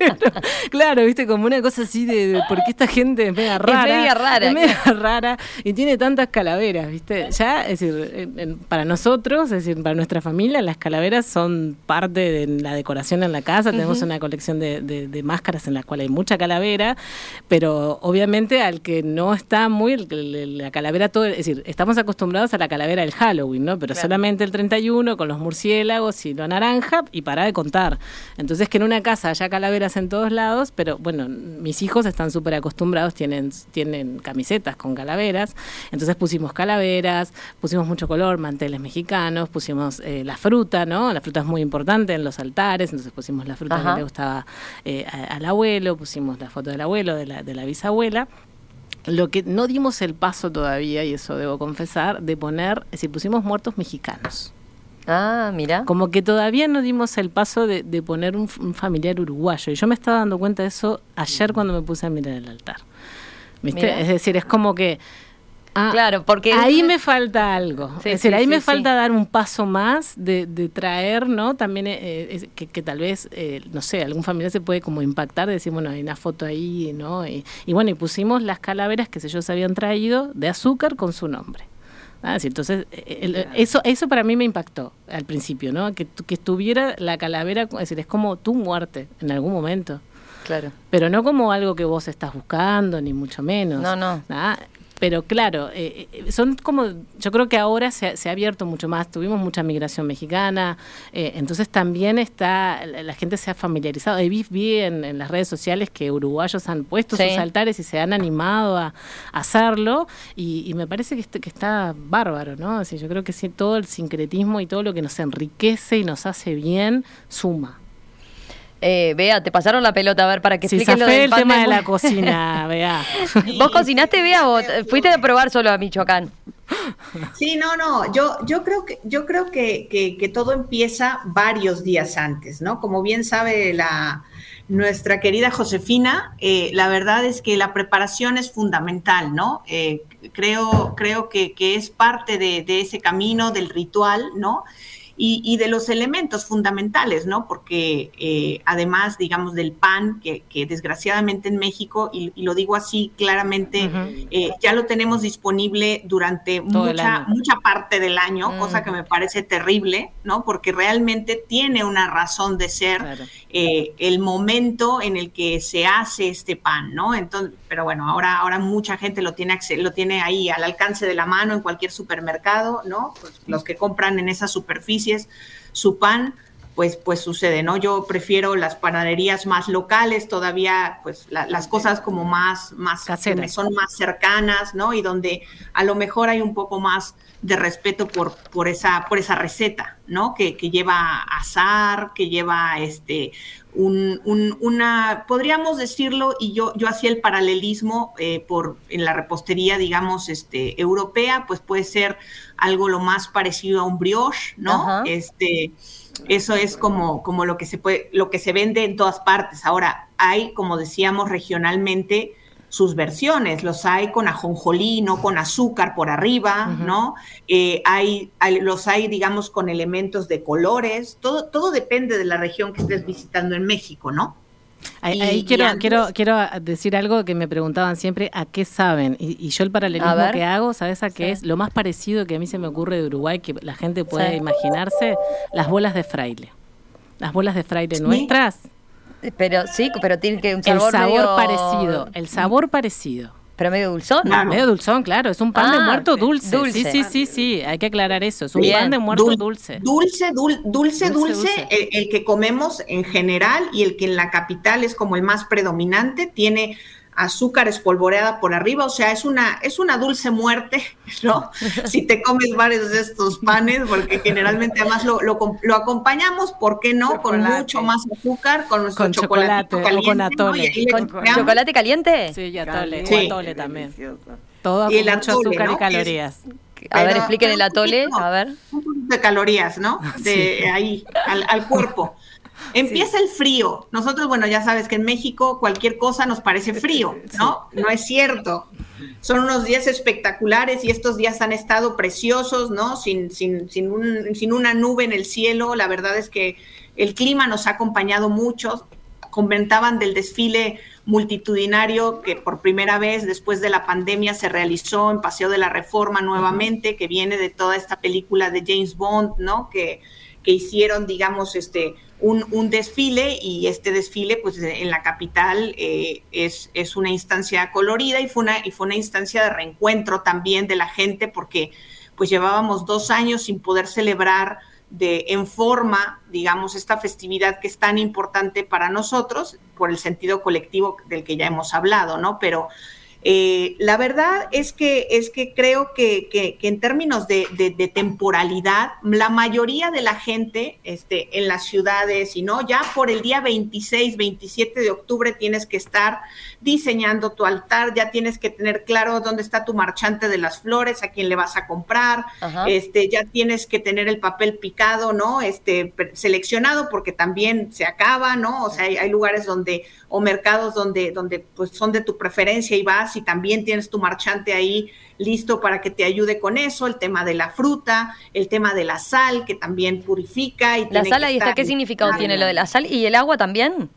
claro, viste, como una cosa así de, ¿por qué esta gente es media rara? Es media rara. Es media rara y tiene tantas calaveras, viste. Ya, es decir, para nosotros, es decir, para nuestra familia, las calaveras son parte de la decoración en la casa. Tenemos una colección de, de, máscaras en la cual hay mucha calavera, pero obviamente al que no está muy, la calavera todo es decir, estamos acostumbrados a la calavera del Halloween, ¿no? Pero solamente el 31 con los murciélagos y lo naranja y para de contar. Entonces que en una casa haya calaveras en todos lados, pero bueno, mis hijos están súper acostumbrados, tienen, tienen camisetas con calaveras, entonces pusimos calaveras, pusimos mucho color, manteles mexicanos, pusimos eh, la fruta, ¿no? La fruta es muy importante en los altares, entonces pusimos la fruta que le gustaba eh, al abuelo, pusimos la foto del abuelo, de la, de la bisabuela. Lo que no dimos el paso todavía, y eso debo confesar, de poner, si pusimos muertos mexicanos. Ah, mira. Como que todavía no dimos el paso de, poner un, familiar uruguayo. Y yo me estaba dando cuenta de eso ayer cuando me puse a mirar el altar. ¿Viste? Es decir, es como que Ah, claro, porque ahí me falta algo. es decir, ahí me falta dar un paso más de, traer, ¿no? También eh, que, tal vez, eh, no sé, algún familiar se puede como impactar, de decir, bueno, hay una foto ahí, ¿no? Y, bueno, y pusimos las calaveras que ellos habían traído de azúcar con su nombre. Ah, entonces, eh, eso, eso para mí me impactó al principio, ¿no? Que, que estuviera la calavera, es decir, es como tu muerte en algún momento. Claro. Pero no como algo que vos estás buscando, ni mucho menos. No, no. ¿ah? Pero claro, eh, eh, son como, yo creo que ahora se, ha abierto mucho más, tuvimos mucha migración mexicana, eh, entonces también está, la gente se ha familiarizado. Vi, vi en, las redes sociales que uruguayos han puesto sus altares y se han animado a, hacerlo, y, me parece que, que está bárbaro, ¿no? Así, yo creo que sí, todo el sincretismo y todo lo que nos enriquece y nos hace bien suma. Eh, Bea, te pasaron la pelota a ver para que sí, expliques lo del el tema de, la cocina, Bea. ¿Vos cocinaste, Bea, o fuiste a probar solo a Michoacán? Sí, no, no, yo, yo creo, que, yo creo que, que, todo empieza varios días antes, ¿no? Como bien sabe la, nuestra querida Josefina, eh, la verdad es que la preparación es fundamental, ¿no? Eh, creo creo que, que es parte de, de, ese camino, del ritual, ¿no? Y, de los elementos fundamentales, ¿no? Porque eh, además, digamos, del pan, que, desgraciadamente en México, y, lo digo así claramente, eh, ya lo tenemos disponible durante mucha, mucha parte del año, cosa mm. que me parece terrible, ¿no? Porque realmente tiene una razón de ser eh, el momento en el que se hace este pan, ¿no? Entonces, pero bueno, ahora, ahora mucha gente lo tiene, lo tiene ahí al alcance de la mano en cualquier supermercado, ¿no? Pues los que compran en esas superficies su pan, pues, pues sucede, ¿no? Yo prefiero las panaderías más locales, todavía, pues las cosas como más, más me son más cercanas, ¿no? Y donde a lo mejor hay un poco más de respeto por, por, esa, por esa receta, ¿no? Que, que lleva azar, que lleva este, un, una, podríamos decirlo, y yo, yo hacía el paralelismo eh, por, en la repostería, digamos, este, europea, pues puede ser algo lo más parecido a un brioche, ¿no? Este, eso es como, como lo que se puede, lo que se vende en todas partes. Ahora, hay, como decíamos, regionalmente sus versiones. Los hay con ajonjolí, no con azúcar por arriba, ¿no? Eh, hay, los hay, digamos, con elementos de colores. Todo, todo depende de la región que estés visitando en México, ¿no? Ahí, quiero, quiero, quiero decir algo que me preguntaban siempre, ¿a qué saben? Y, yo el paralelismo que hago, ¿sabes a qué es? Lo más parecido que a mí se me ocurre de Uruguay, que la gente puede imaginarse, las bolas de fraile. Las bolas de fraile nuestras. Pero sí, pero tiene que un sabor El sabor parecido, el sabor parecido Pero medio dulzón. Medio dulzón, claro. Es un pan de ah, muerto dulce. Sí, sí, sí, sí. Hay que aclarar eso. Es un pan de muerto dulce. Dulce, dulce, dulce, el que comemos en general y el que en la capital es como el más predominante. Tiene azúcar espolvoreada por arriba, o sea, es una, es una dulce muerte, ¿no? si te comes varios de estos panes, porque generalmente además lo, lo, acompañamos, ¿por qué no? Con mucho más azúcar, con nuestro chocolate, caliente. con atole. ¿Con chocolate caliente? Sí, y atole, sí. atole también. Todo con mucho azúcar y calorías. A ver, expliquen el atole, a ver. Un poquito de calorías, ¿no? De ahí, al, al cuerpo. Empieza el frío. Nosotros, bueno, ya sabes que en México cualquier cosa nos parece frío, ¿no? No es cierto. Son unos días espectaculares y estos días han estado preciosos, ¿no? Sin, sin, sin, un, sin una nube en el cielo. La verdad es que el clima nos ha acompañado mucho. Comentaban del desfile multitudinario que por primera vez después de la pandemia se realizó en Paseo de la Reforma nuevamente, que viene de toda esta película de James Bond, ¿no? Que, que hicieron, digamos, este, un, desfile y este desfile pues en la capital eh, es, es, una instancia colorida y fue una, y fue una instancia de reencuentro también de la gente porque pues llevábamos dos años sin poder celebrar de, en forma, digamos, esta festividad que es tan importante para nosotros por el sentido colectivo del que ya hemos hablado, ¿no? Pero eh, la verdad es que, es que creo que, en términos de, temporalidad, la mayoría de la gente este, en las ciudades, y no, ya por el día 26, 27 de octubre tienes que estar diseñando tu altar, ya tienes que tener claro dónde está tu marchante de las flores, a quién le vas a comprar, este, ya tienes que tener el papel picado, ¿no? Este, seleccionado porque también se acaba, ¿no? O sea, hay, hay lugares donde, o mercados donde, donde pues son de tu preferencia y vas y también tienes tu marchante ahí listo para que te ayude con eso, el tema de la fruta, el tema de la sal que también purifica. Y la sal ahí está, ¿qué significado tiene lo de la sal? ¿Y el agua también?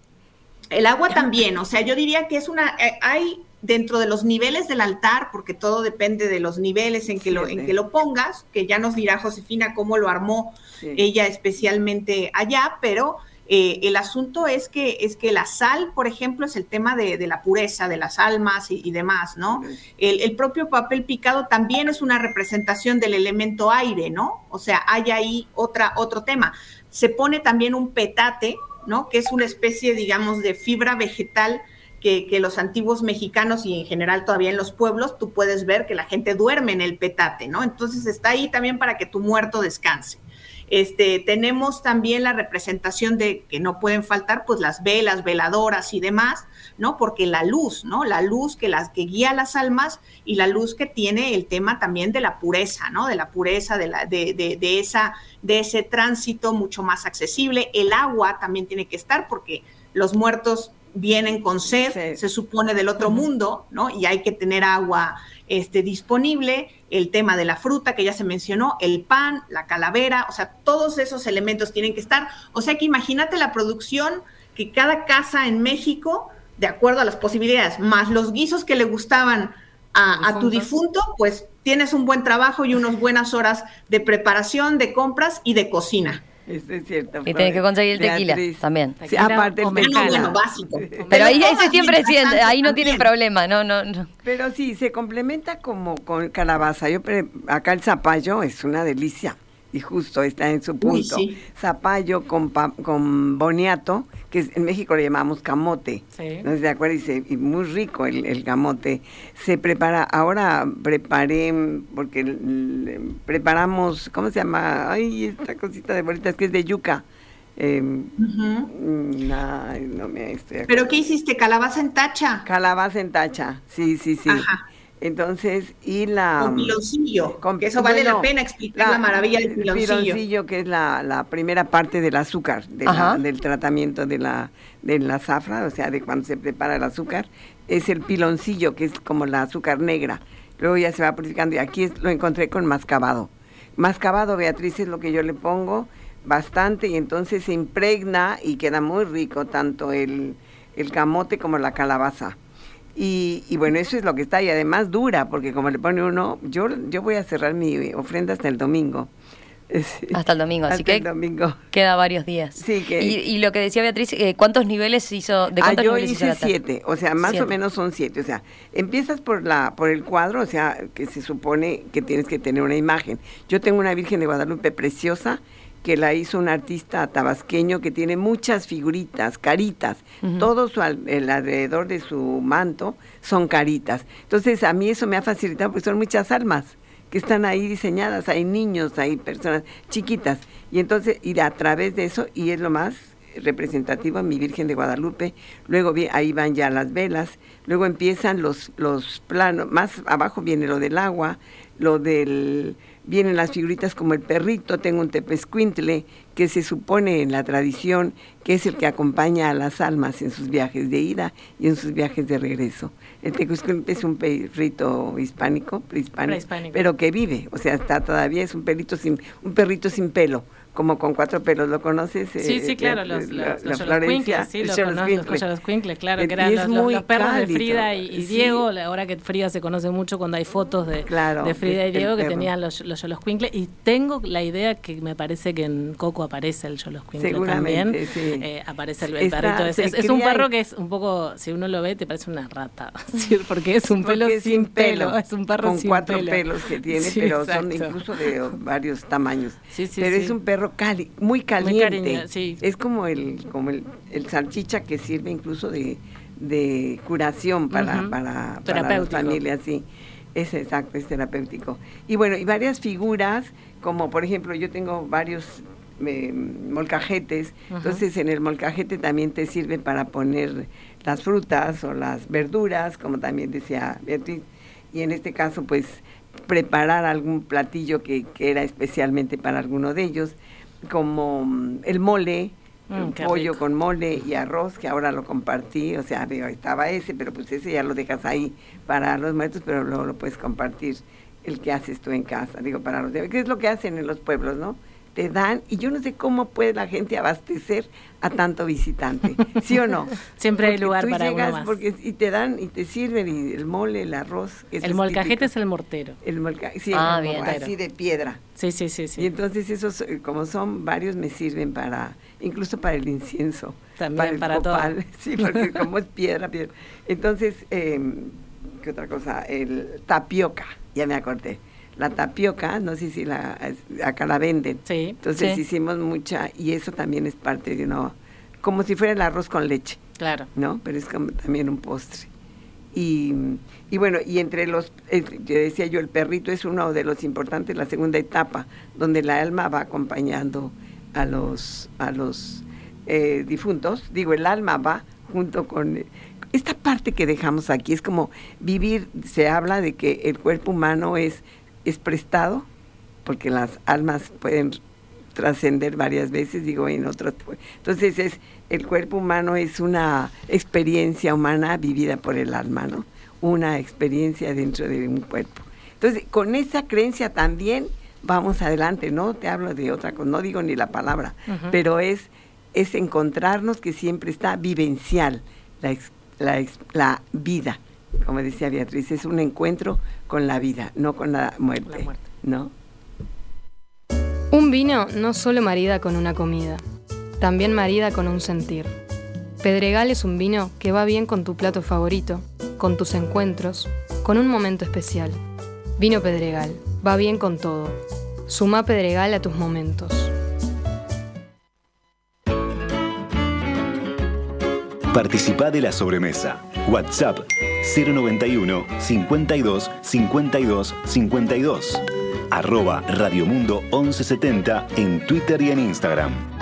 El agua también, o sea, yo diría que es una, eh, hay dentro de los niveles del altar, porque todo depende de los niveles en que, lo, en que lo pongas, que ya nos dirá Josefina cómo lo armó ella especialmente allá, pero eh, el asunto es que, es que la sal, por ejemplo, es el tema de, la pureza de las almas y, demás, ¿no? El, propio papel picado también es una representación del elemento aire, ¿no? O sea, hay ahí otra, otro tema. Se pone también un petate, ¿no? Que es una especie, digamos, de fibra vegetal que, que, los antiguos mexicanos y en general todavía en los pueblos, tú puedes ver que la gente duerme en el petate, ¿no? Entonces está ahí también para que tu muerto descanse. Este, tenemos también la representación de que no pueden faltar pues las velas, veladoras y demás, ¿no? Porque la luz, ¿no? La luz que las que guía las almas y la luz que tiene el tema también de la pureza, ¿no? De la pureza de la de, de, esa de ese tránsito mucho más accesible. El agua también tiene que estar porque los muertos vienen con sed, se supone del otro mundo, ¿no? Y hay que tener agua este, disponible, el tema de la fruta que ya se mencionó, el pan, la calavera, o sea, todos esos elementos tienen que estar. O sea que imagínate la producción que cada casa en México, de acuerdo a las posibilidades, más los guisos que le gustaban a, a tu difunto, pues tienes un buen trabajo y unas buenas horas de preparación, de compras y de cocina. Es, cierto. Y tienes que conseguir el tequila también. aparte el bueno, básico. Pero ahí ese siempre siente, ahí no tiene problema, no, no, no. Pero sí, se complementa como con calabaza. Yo acá el zapallo es una delicia y justo está en su punto. Zapallo con, con boniato, que en México le llamamos camote. ¿No se acuerda? Y, muy rico el, el, camote. Se prepara, ahora preparé, porque preparamos, ¿cómo se llama? Ay, esta cosita de bolitas que es de yuca. Eh, no me estoy ¿Pero qué hiciste? ¿Calabaza en tacha? Calabaza en tacha, sí, sí, sí. Ajá. Entonces, y la... Con piloncillo, que eso vale la pena explicar la, maravilla del piloncillo. Piloncillo, que es la, primera parte del azúcar, del tratamiento de la, de la zafra, o sea, de cuando se prepara el azúcar, es el piloncillo, que es como la azúcar negra. Luego ya se va purificando y aquí lo encontré con mascabado. Mascabado, Beatriz, es lo que yo le pongo bastante y entonces se impregna y queda muy rico tanto el, el camote como la calabaza. Y, bueno, eso es lo que está y además dura, porque como le pone uno, yo, yo voy a cerrar mi ofrenda hasta el domingo. Hasta el domingo, así que domingo. queda varios días. Sí, que... y, lo que decía Beatriz, eh, ¿cuántos niveles hizo? ¿De cuántos ah, yo hice siete, o sea, más o menos son siete. O sea, empiezas por la por el cuadro, o sea, que se supone que tienes que tener una imagen. Yo tengo una Virgen de Guadalupe preciosa que la hizo un artista tabasqueño que tiene muchas figuritas, caritas. Todo su, el alrededor de su manto son caritas. Entonces, a mí eso me ha facilitado porque son muchas almas que están ahí diseñadas, hay niños, hay personas chiquitas. Y entonces, ir a través de eso, y es lo más representativo, mi Virgen de Guadalupe, luego ahí van ya las velas, luego empiezan los, los planos, más abajo viene lo del agua, lo del vienen las figuritas como el perrito, tengo un tepescuintle que se supone en la tradición que es el que acompaña a las almas en sus viajes de ida y en sus viajes de regreso. El tepescuintle es un perrito hispánico, prehispánico, pero que vive, o sea, está todavía es un perrito sin un perrito sin pelo como con cuatro pelos, ¿lo conoces? Sí, sí, eh, claro, los, los, la, Florencia, sí, lo conozco, los Quinkles, claro, que eran los, perros de Frida y, Diego, ahora que Frida se conoce mucho cuando hay fotos de, de Frida y Diego que tenían los, los Quinkles, y tengo la idea que me parece que en Coco aparece el Yolos Quinkle también, eh, aparece el, perrito, es, es, un perro que es un poco, si uno lo ve, te parece una rata, porque es un pelo sin pelo, es un perro con cuatro pelos que tiene, pero son incluso de varios tamaños, pero es un perro muy caliente. Es como el como el, salchicha que sirve incluso de, de curación para, para, para las familias, sí. Es exacto, es terapéutico. Y bueno, y varias figuras, como por ejemplo, yo tengo varios eh, molcajetes, entonces en el molcajete también te sirve para poner las frutas o las verduras, como también decía Beatriz, y en este caso pues preparar algún platillo que, que era especialmente para alguno de ellos como mm, el mole, un mm, pollo con mole y arroz, que ahora lo compartí, o sea, estaba ese, pero pues ese ya lo dejas ahí para los muertos, pero luego lo puedes compartir el que haces tú en casa, digo, para los ¿qué es lo que hacen en los pueblos, no? Te dan y yo no sé cómo puede la gente abastecer a tanto visitante, ¿sí o no? Siempre hay lugar para uno más. Porque, y te dan y te sirven y el mole, el arroz. El molcajete es el mortero. El molcajete, sí, ah, así de piedra. Sí, sí, sí, sí. Y entonces esos, eh, como son varios, me sirven para, incluso para el incienso. También para, todo. Sí, porque como es piedra, piedra. Entonces, eh, ¿qué otra cosa? El tapioca, ya me acordé la tapioca, no sé si la, acá la venden. Sí. Entonces hicimos mucha, y eso también es parte de uno, como si fuera el arroz con leche. Claro. ¿No? Pero es como también un postre. Y, y bueno, y entre los, yo decía yo, el perrito es uno de los importantes, la segunda etapa, donde la alma va acompañando a los, a los eh, difuntos. Digo, el alma va junto con... Esta parte que dejamos aquí es como vivir, se habla de que el cuerpo humano es es prestado, porque las almas pueden trascender varias veces, digo, en otros. Entonces, es, el cuerpo humano es una experiencia humana vivida por el alma, ¿no? Una experiencia dentro de un cuerpo. Entonces, con esa creencia también vamos adelante, no te hablo de otra cosa, no digo ni la palabra, pero es, es encontrarnos que siempre está vivencial la, la, la vida como decía Beatriz, es un encuentro con la vida, no con la muerte, ¿no? Un vino no solo marida con una comida, también marida con un sentir. Pedregal es un vino que va bien con tu plato favorito, con tus encuentros, con un momento especial. Vino Pedregal, va bien con todo. Suma Pedregal a tus momentos. Participa de la sobremesa. WhatsApp 091 52 52 52. Arroba Radiomundo 1170 en Twitter y en Instagram.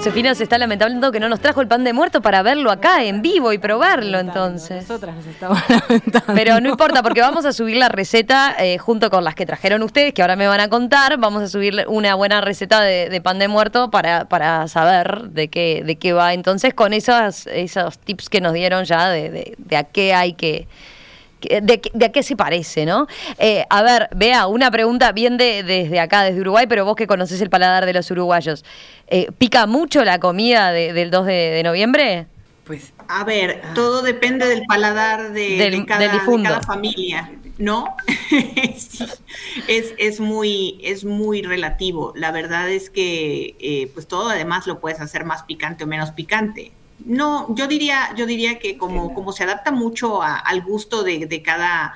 Josefina se está lamentando que no nos trajo el pan de muerto para verlo acá en vivo y probarlo entonces. Nosotras nos estamos lamentando. Pero no importa porque vamos a subir la receta eh, junto con las que trajeron ustedes, que ahora me van a contar. Vamos a subir una buena receta de, pan de muerto para, para saber de qué, de qué va. Entonces con esos, esos tips que nos dieron ya de, de, a qué hay que de, a qué se parece, ¿no? Eh, a ver, vea, una pregunta bien de, desde acá, desde Uruguay, pero vos que conoces el paladar de los uruguayos. Eh, ¿Pica mucho la comida del 2 de, noviembre? Pues, a ver, todo depende del paladar de, cada, familia. ¿no? es, es, muy, es muy relativo. La verdad es que eh, pues todo además lo puedes hacer más picante o menos picante. No, yo diría, yo diría que como, como se adapta mucho al gusto de, cada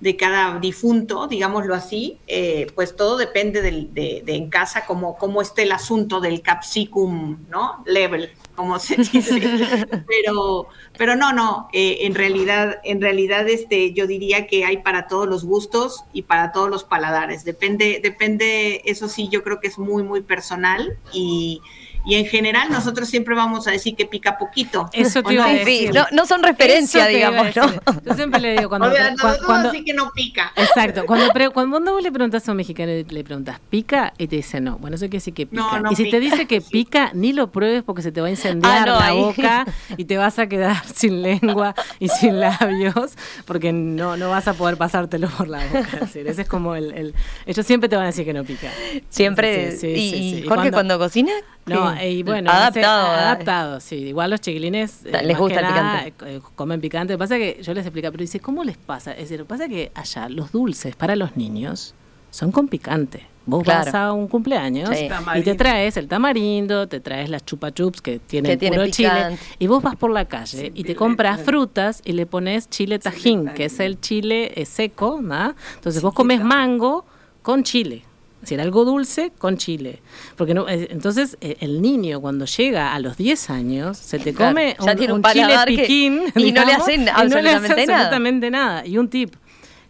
de cada difunto, digámoslo así, eh, pues todo depende de, en casa cómo, cómo esté el asunto del capsicum, ¿no? Level, como se dice. pero, pero no, no, eh, en realidad, en realidad, este, yo diría que hay para todos los gustos y para todos los paladares. Depende, depende, eso sí, yo creo que es muy, muy personal y y en general nosotros siempre vamos a decir que pica poquito. Eso te iba a decir. No, son referencia, digamos, ¿no? Yo siempre le digo cuando... Obvio, cuando, que no pica. Exacto. Cuando, cuando vos le preguntas a un mexicano y le preguntas, ¿pica? Y te dice no. Bueno, eso quiere decir que pica. y si te dice que pica, ni lo pruebes porque se te va a incendiar ah, la boca y te vas a quedar sin lengua y sin labios porque no, no vas a poder pasártelo por la boca. ese es como el, Ellos siempre te van a decir que no pica. Siempre. Sí, y, sí, Jorge, cuando cocina... No, y bueno, adaptado. adaptado, sí. Igual los chiquilines eh, les gusta el picante. Eh, comen picante. Lo que pasa es que yo les explico, pero dice, ¿cómo les pasa? Es decir, lo que pasa es que allá los dulces para los niños son con picante. Vos vas a un cumpleaños y te traes el tamarindo, te traes las chupa chups que tienen puro chile y vos vas por la calle y te compras frutas y le pones chile tajín, que es el chile eh, seco, ¿no? Entonces vos comes mango con chile. Decir, algo dulce con chile. Porque no, eh, entonces eh, el niño cuando llega a los 10 años se te come un, chile piquín y, no le hacen absolutamente, nada. Y un tip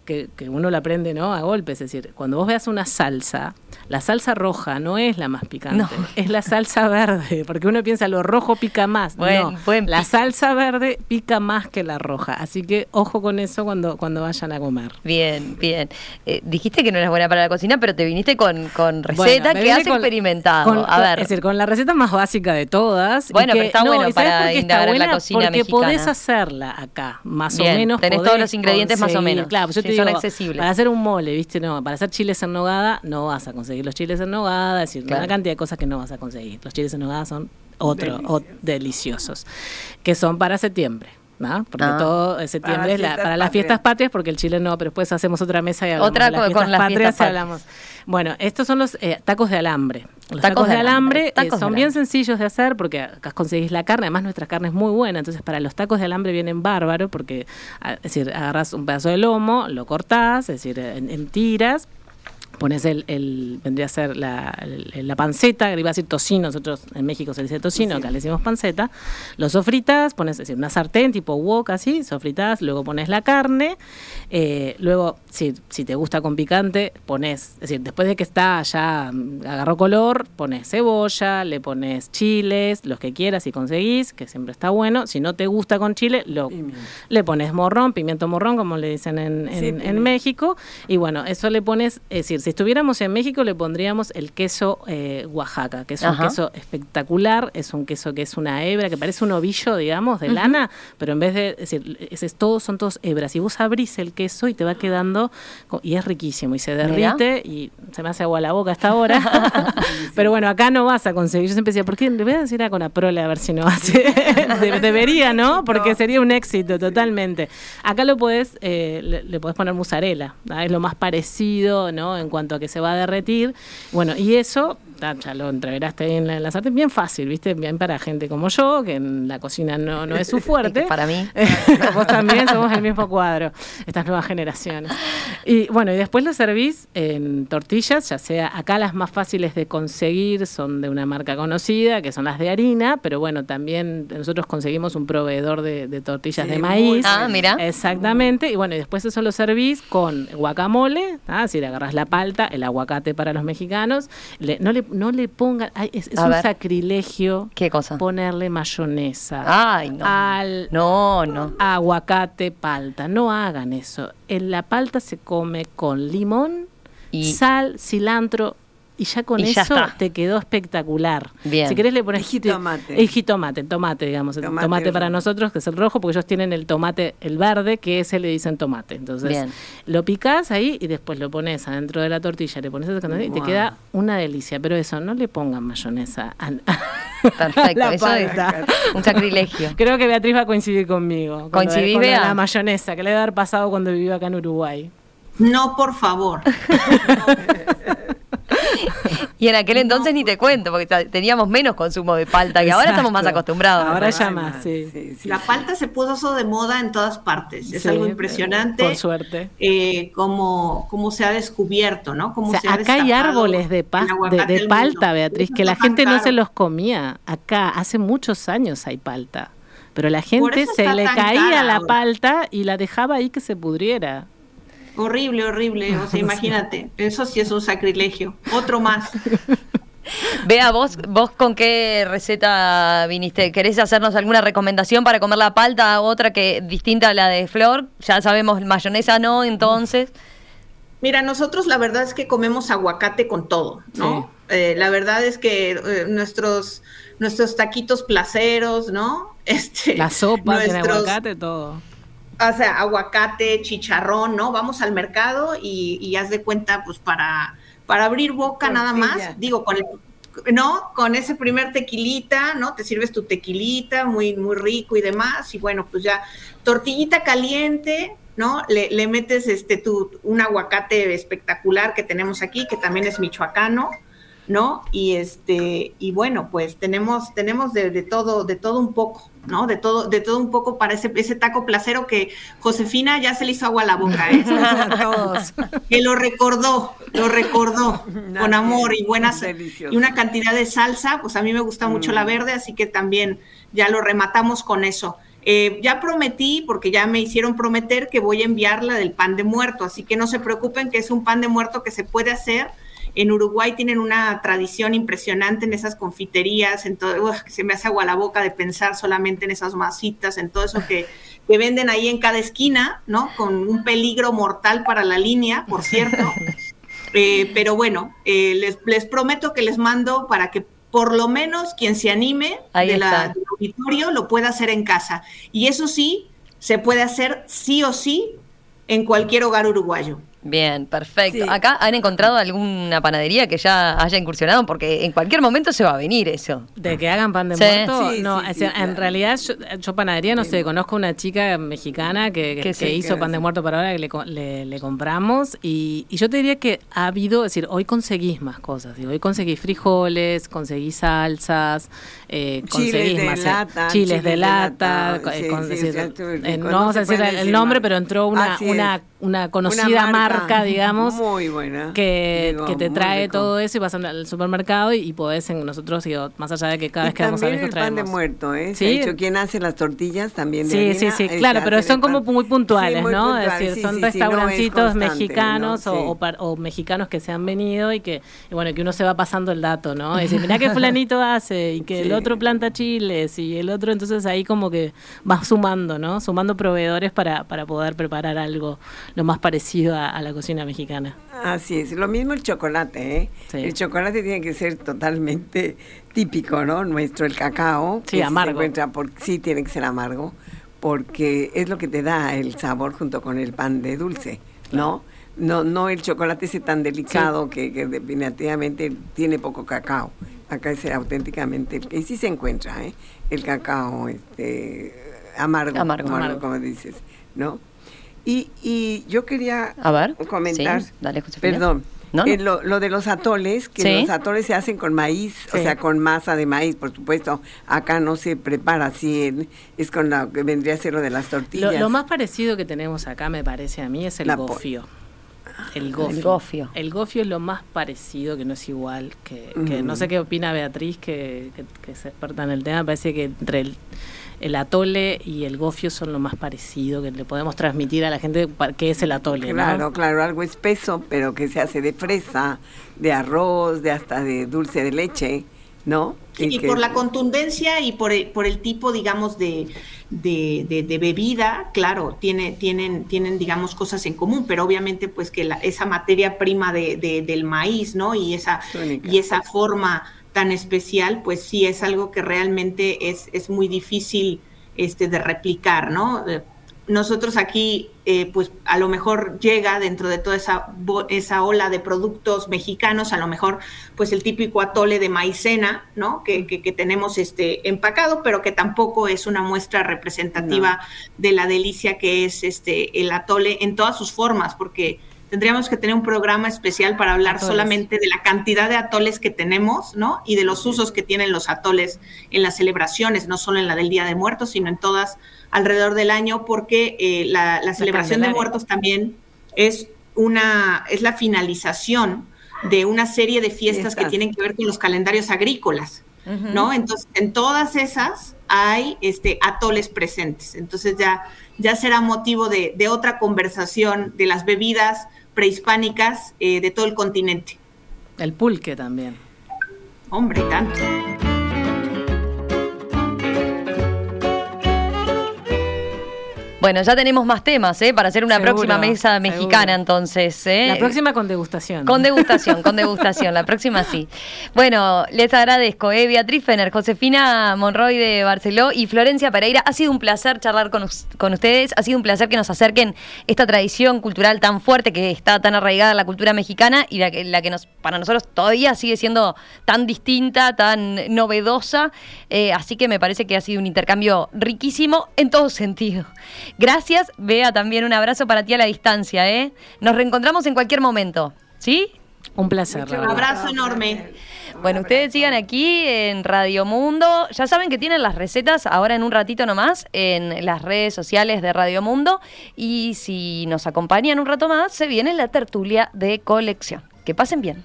que, que uno le aprende ¿no? a golpes, es decir, cuando vos veas una salsa, la salsa roja no es la más picante, es la salsa verde, porque uno piensa lo rojo pica más. no, la salsa verde pica más que la roja, así que ojo con eso cuando, cuando vayan a comer. Bien, bien. Eh, dijiste que no eras buena para la cocina, pero te viniste con, con receta que has experimentado. a ver. Es decir, con la receta más básica de todas. Bueno, pero está bueno para indagar en la cocina porque podés hacerla acá, más o menos. Tenés todos los ingredientes más o menos. Claro, yo te son accesibles. Para hacer un mole, ¿viste? No, para hacer chiles en nogada no vas a conseguir los chiles en nogada, es decir, una cantidad de cosas que no vas a conseguir. Los chiles en nogada son otro, deliciosos, que son para septiembre. ¿no? Porque ah. todo septiembre es para las fiestas patrias, porque el chile no, pero después hacemos otra mesa y hablamos otra con las patrias, hablamos. Bueno, estos son los eh, tacos de alambre. Los tacos, de, alambre, eh, son bien sencillos de hacer porque acá conseguís la carne, además nuestra carne es muy buena, entonces para los tacos de alambre vienen bárbaro porque, es decir, agarras un pedazo de lomo, lo cortás, es decir, en tiras, pones el, el, vendría a ser la, la panceta, iba a decir tocino, nosotros en México se le dice tocino, acá le decimos panceta, lo sofritas, pones decir, una sartén tipo wok así, sofritas, luego pones la carne, eh, luego si, si te gusta con picante, pones, es decir, después de que está ya mm, agarró color, pones cebolla, le pones chiles, los que quieras y conseguís, que siempre está bueno, si no te gusta con chile, lo, le pones morrón, pimiento morrón, como le dicen en, en, México, y bueno, eso le pones, es decir, si estuviéramos en México le pondríamos el queso eh, Oaxaca, que es un queso espectacular, es un queso que es una hebra, que parece un ovillo, digamos, de lana, pero en vez de decir, es, todos son todos hebras, y vos abrís el queso y te va quedando, y es riquísimo, y se derrite, y se me hace agua la boca hasta ahora, pero bueno, acá no vas a conseguir, yo siempre decía, ¿por qué le voy a decir a Conaprole a ver si no hace? Debería, ¿no? Porque sería un éxito totalmente. Acá lo podés, eh, le, le, podés poner mozzarella, es lo más parecido, ¿no? En cuanto a que se va a derretir. Bueno, y eso ya lo entreveraste ahí en la, en sartén, bien fácil, ¿viste? Bien para gente como yo, que en la cocina no, no es su fuerte. para mí. Vos también somos el mismo cuadro, estas nuevas generaciones. Y bueno, y después lo servís en tortillas, ya sea acá las más fáciles de conseguir son de una marca conocida, que son las de harina, pero bueno, también nosotros conseguimos un proveedor de, tortillas de maíz. Ah, mira. Exactamente. Y bueno, y después eso lo servís con guacamole, ¿ah? si le agarras la palta, el aguacate para los mexicanos, no le no le pongan, es, un sacrilegio ¿Qué cosa? ponerle mayonesa. Ay, no. Al no, no. aguacate, palta. No hagan eso. En la palta se come con limón, y sal, cilantro y ya con eso te quedó espectacular. Bien. Si querés le pones jitomate. El jitomate, tomate, digamos, el tomate, para nosotros que es el rojo, porque ellos tienen el tomate, el verde, que ese le dicen tomate. Entonces, lo picás ahí y después lo pones adentro de la tortilla, le pones ese y te queda una delicia. Pero eso, no le pongan mayonesa. Perfecto, eso es un sacrilegio. Creo que Beatriz va a coincidir conmigo. ¿Coincidís, con la mayonesa que le debe haber pasado cuando vivió acá en Uruguay. No, por favor. y en aquel entonces ni te cuento, porque teníamos menos consumo de palta, que ahora estamos más acostumbrados. Ahora ya más, sí. La palta se puso de moda en todas partes. Es algo impresionante. Por suerte. Eh, como, como se ha descubierto, ¿no? Como acá hay árboles de, de, palta, Beatriz, que la gente no se los comía. Acá hace muchos años hay palta. Pero la gente se le caía la palta y la dejaba ahí que se pudriera. Horrible, horrible. O sea, imagínate, eso sí es un sacrilegio. Otro más. Vea, vos, vos con qué receta viniste. ¿Querés hacernos alguna recomendación para comer la palta? Otra que distinta a la de Flor. Ya sabemos, mayonesa no, entonces. Mira, nosotros la verdad es que comemos aguacate con todo, ¿no? Eh, la verdad es que eh, nuestros, nuestros taquitos placeros, ¿no? Este, la sopa de aguacate, todo o sea, aguacate, chicharrón, ¿no? Vamos al mercado y, y haz de cuenta, pues para, para abrir boca nada más, digo, con el, ¿no? Con ese primer tequilita, ¿no? Te sirves tu tequilita, muy, muy rico y demás, y bueno, pues ya, tortillita caliente, ¿no? Le, le metes este tu, un aguacate espectacular que tenemos aquí, que también es michoacano, ¿no? Y este, y bueno, pues tenemos, tenemos de, de todo, de todo un poco. ¿No? De todo, de todo un poco para ese, ese taco placero que Josefina ya se le hizo agua a la boca, ¿eh? que lo recordó, lo recordó con amor y buenas y una cantidad de salsa, pues a mí me gusta mucho la mm. verde, así que también ya lo rematamos con eso. Eh, ya prometí, porque ya me hicieron prometer que voy a enviarla del pan de muerto, así que no se preocupen que es un pan de muerto que se puede hacer en Uruguay tienen una tradición impresionante en esas confiterías, en todo, se me hace agua la boca de pensar solamente en esas masitas, en todo eso que, que venden ahí en cada esquina, ¿no? Con un peligro mortal para la línea, por cierto. Eh, pero bueno, eh, les, les prometo que les mando para que por lo menos quien se anime de la, del auditorio lo pueda hacer en casa. Y eso sí, se puede hacer sí o sí en cualquier hogar uruguayo. Bien, perfecto. ¿Acá han encontrado alguna panadería que ya haya incursionado? Porque en cualquier momento se va a venir eso. ¿De que hagan pan de muerto? no, en realidad yo, panadería no sé, conozco una chica mexicana que, hizo pan de muerto para ahora que le, compramos y, yo te diría que ha habido, es decir, hoy conseguís más cosas. Hoy conseguís frijoles, conseguís salsas, eh, conseguís más lata, chiles, de lata. no vamos a decir el nombre, pero entró una, una, una conocida marca marca, digamos. Muy buena. Que, que te trae todo eso y vas al supermercado y, podés en nosotros, digo, más allá de que cada vez que vamos a ver, el pan de muerto, ¿eh? ¿Sí? hecho, ¿quién hace las tortillas también de Sí, sí, sí, claro, pero son como muy puntuales, ¿no? es decir, son restaurancitos mexicanos o, o, mexicanos que se han venido y que, y bueno, que uno se va pasando el dato, ¿no? Es decir, mirá qué fulanito hace y que el otro planta chiles y el otro, entonces ahí como que vas sumando, ¿no? Sumando proveedores para, para poder preparar algo lo más parecido a, a la cocina mexicana. Así es, lo mismo el chocolate, ¿eh? El chocolate tiene que ser totalmente típico, ¿no? Nuestro, el cacao. Sí, amargo. por, sí, tiene que ser amargo, porque es lo que te da el sabor junto con el pan de dulce, ¿no? No, no el chocolate ese tan delicado que, definitivamente tiene poco cacao. Acá es auténticamente, y sí se encuentra, ¿eh? El cacao este, amargo, amargo, amargo. como dices, ¿no? Y, y yo quería comentar, perdón, eh, lo, de los atoles, que los atoles se hacen con maíz, o sea, con masa de maíz, por supuesto. Acá no se prepara así, es con lo que vendría a ser lo de las tortillas. Lo, más parecido que tenemos acá, me parece a mí, es el gofio. El gofio. el gofio. es lo más parecido, que no es igual, que, no sé qué opina Beatriz, que, que, que es experta en el tema, parece que entre el el atole y el gofio son lo más parecido que le podemos transmitir a la gente que es el atole. Claro, claro, algo espeso, pero que se hace de fresa, de arroz, de hasta de dulce de leche, ¿no? Y, por la contundencia y por el, por el tipo, digamos, de, de, bebida, claro, tiene, tienen, tienen, digamos, cosas en común, pero obviamente, pues que esa materia prima de, del maíz, ¿no? Y esa, y esa forma tan especial, pues sí es algo que realmente es, es muy difícil este, de replicar, ¿no? nosotros aquí, eh, pues a lo mejor llega dentro de toda esa, esa ola de productos mexicanos, a lo mejor pues el típico atole de maicena, ¿no? Que, que, tenemos este empacado, pero que tampoco es una muestra representativa de la delicia que es este el atole en todas sus formas, porque tendríamos que tener un programa especial para hablar solamente de la cantidad de atoles que tenemos, ¿no? Y de los usos que tienen los atoles en las celebraciones, no solo en la del Día de Muertos, sino en todas alrededor del año, porque eh, la, celebración de muertos también es una, es la finalización de una serie de fiestas que tienen que ver con los calendarios agrícolas, ¿no? Entonces, en todas esas hay este, atoles presentes. Entonces ya, ya será motivo de, de otra conversación de las bebidas prehispánicas eh, de todo el continente. El pulque también. Hombre, tanto. Bueno, ya tenemos más temas, ¿eh? Para hacer una próxima mesa mexicana, entonces. ¿eh? La próxima con degustación. Con degustación, con degustación. La próxima sí. Bueno, les agradezco, ¿eh? Beatriz Fener, Josefina Monroy de Barceló y Florencia Pereira. Ha sido un placer charlar con, con ustedes. Ha sido un placer que nos acerquen esta tradición cultural tan fuerte que está tan arraigada en la cultura mexicana y la que, la que nos, para nosotros todavía sigue siendo tan distinta, tan novedosa. Eh, así que me parece que ha sido un intercambio riquísimo en todo sentido. Gracias, Bea, también un abrazo para ti a la distancia, ¿eh? Nos reencontramos en cualquier momento, ¿sí? Un placer. Un abrazo enorme. Bueno, ustedes sigan aquí en Radio Mundo. Ya saben que tienen las recetas ahora en un ratito nomás en las redes sociales de Radio Mundo. Y si nos acompañan un rato más, se viene la tertulia de colección. Que pasen bien.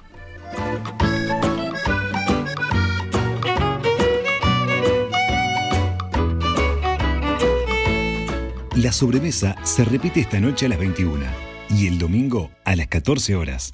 La sobremesa se repite esta noche a las 21 y el domingo a las 14 horas.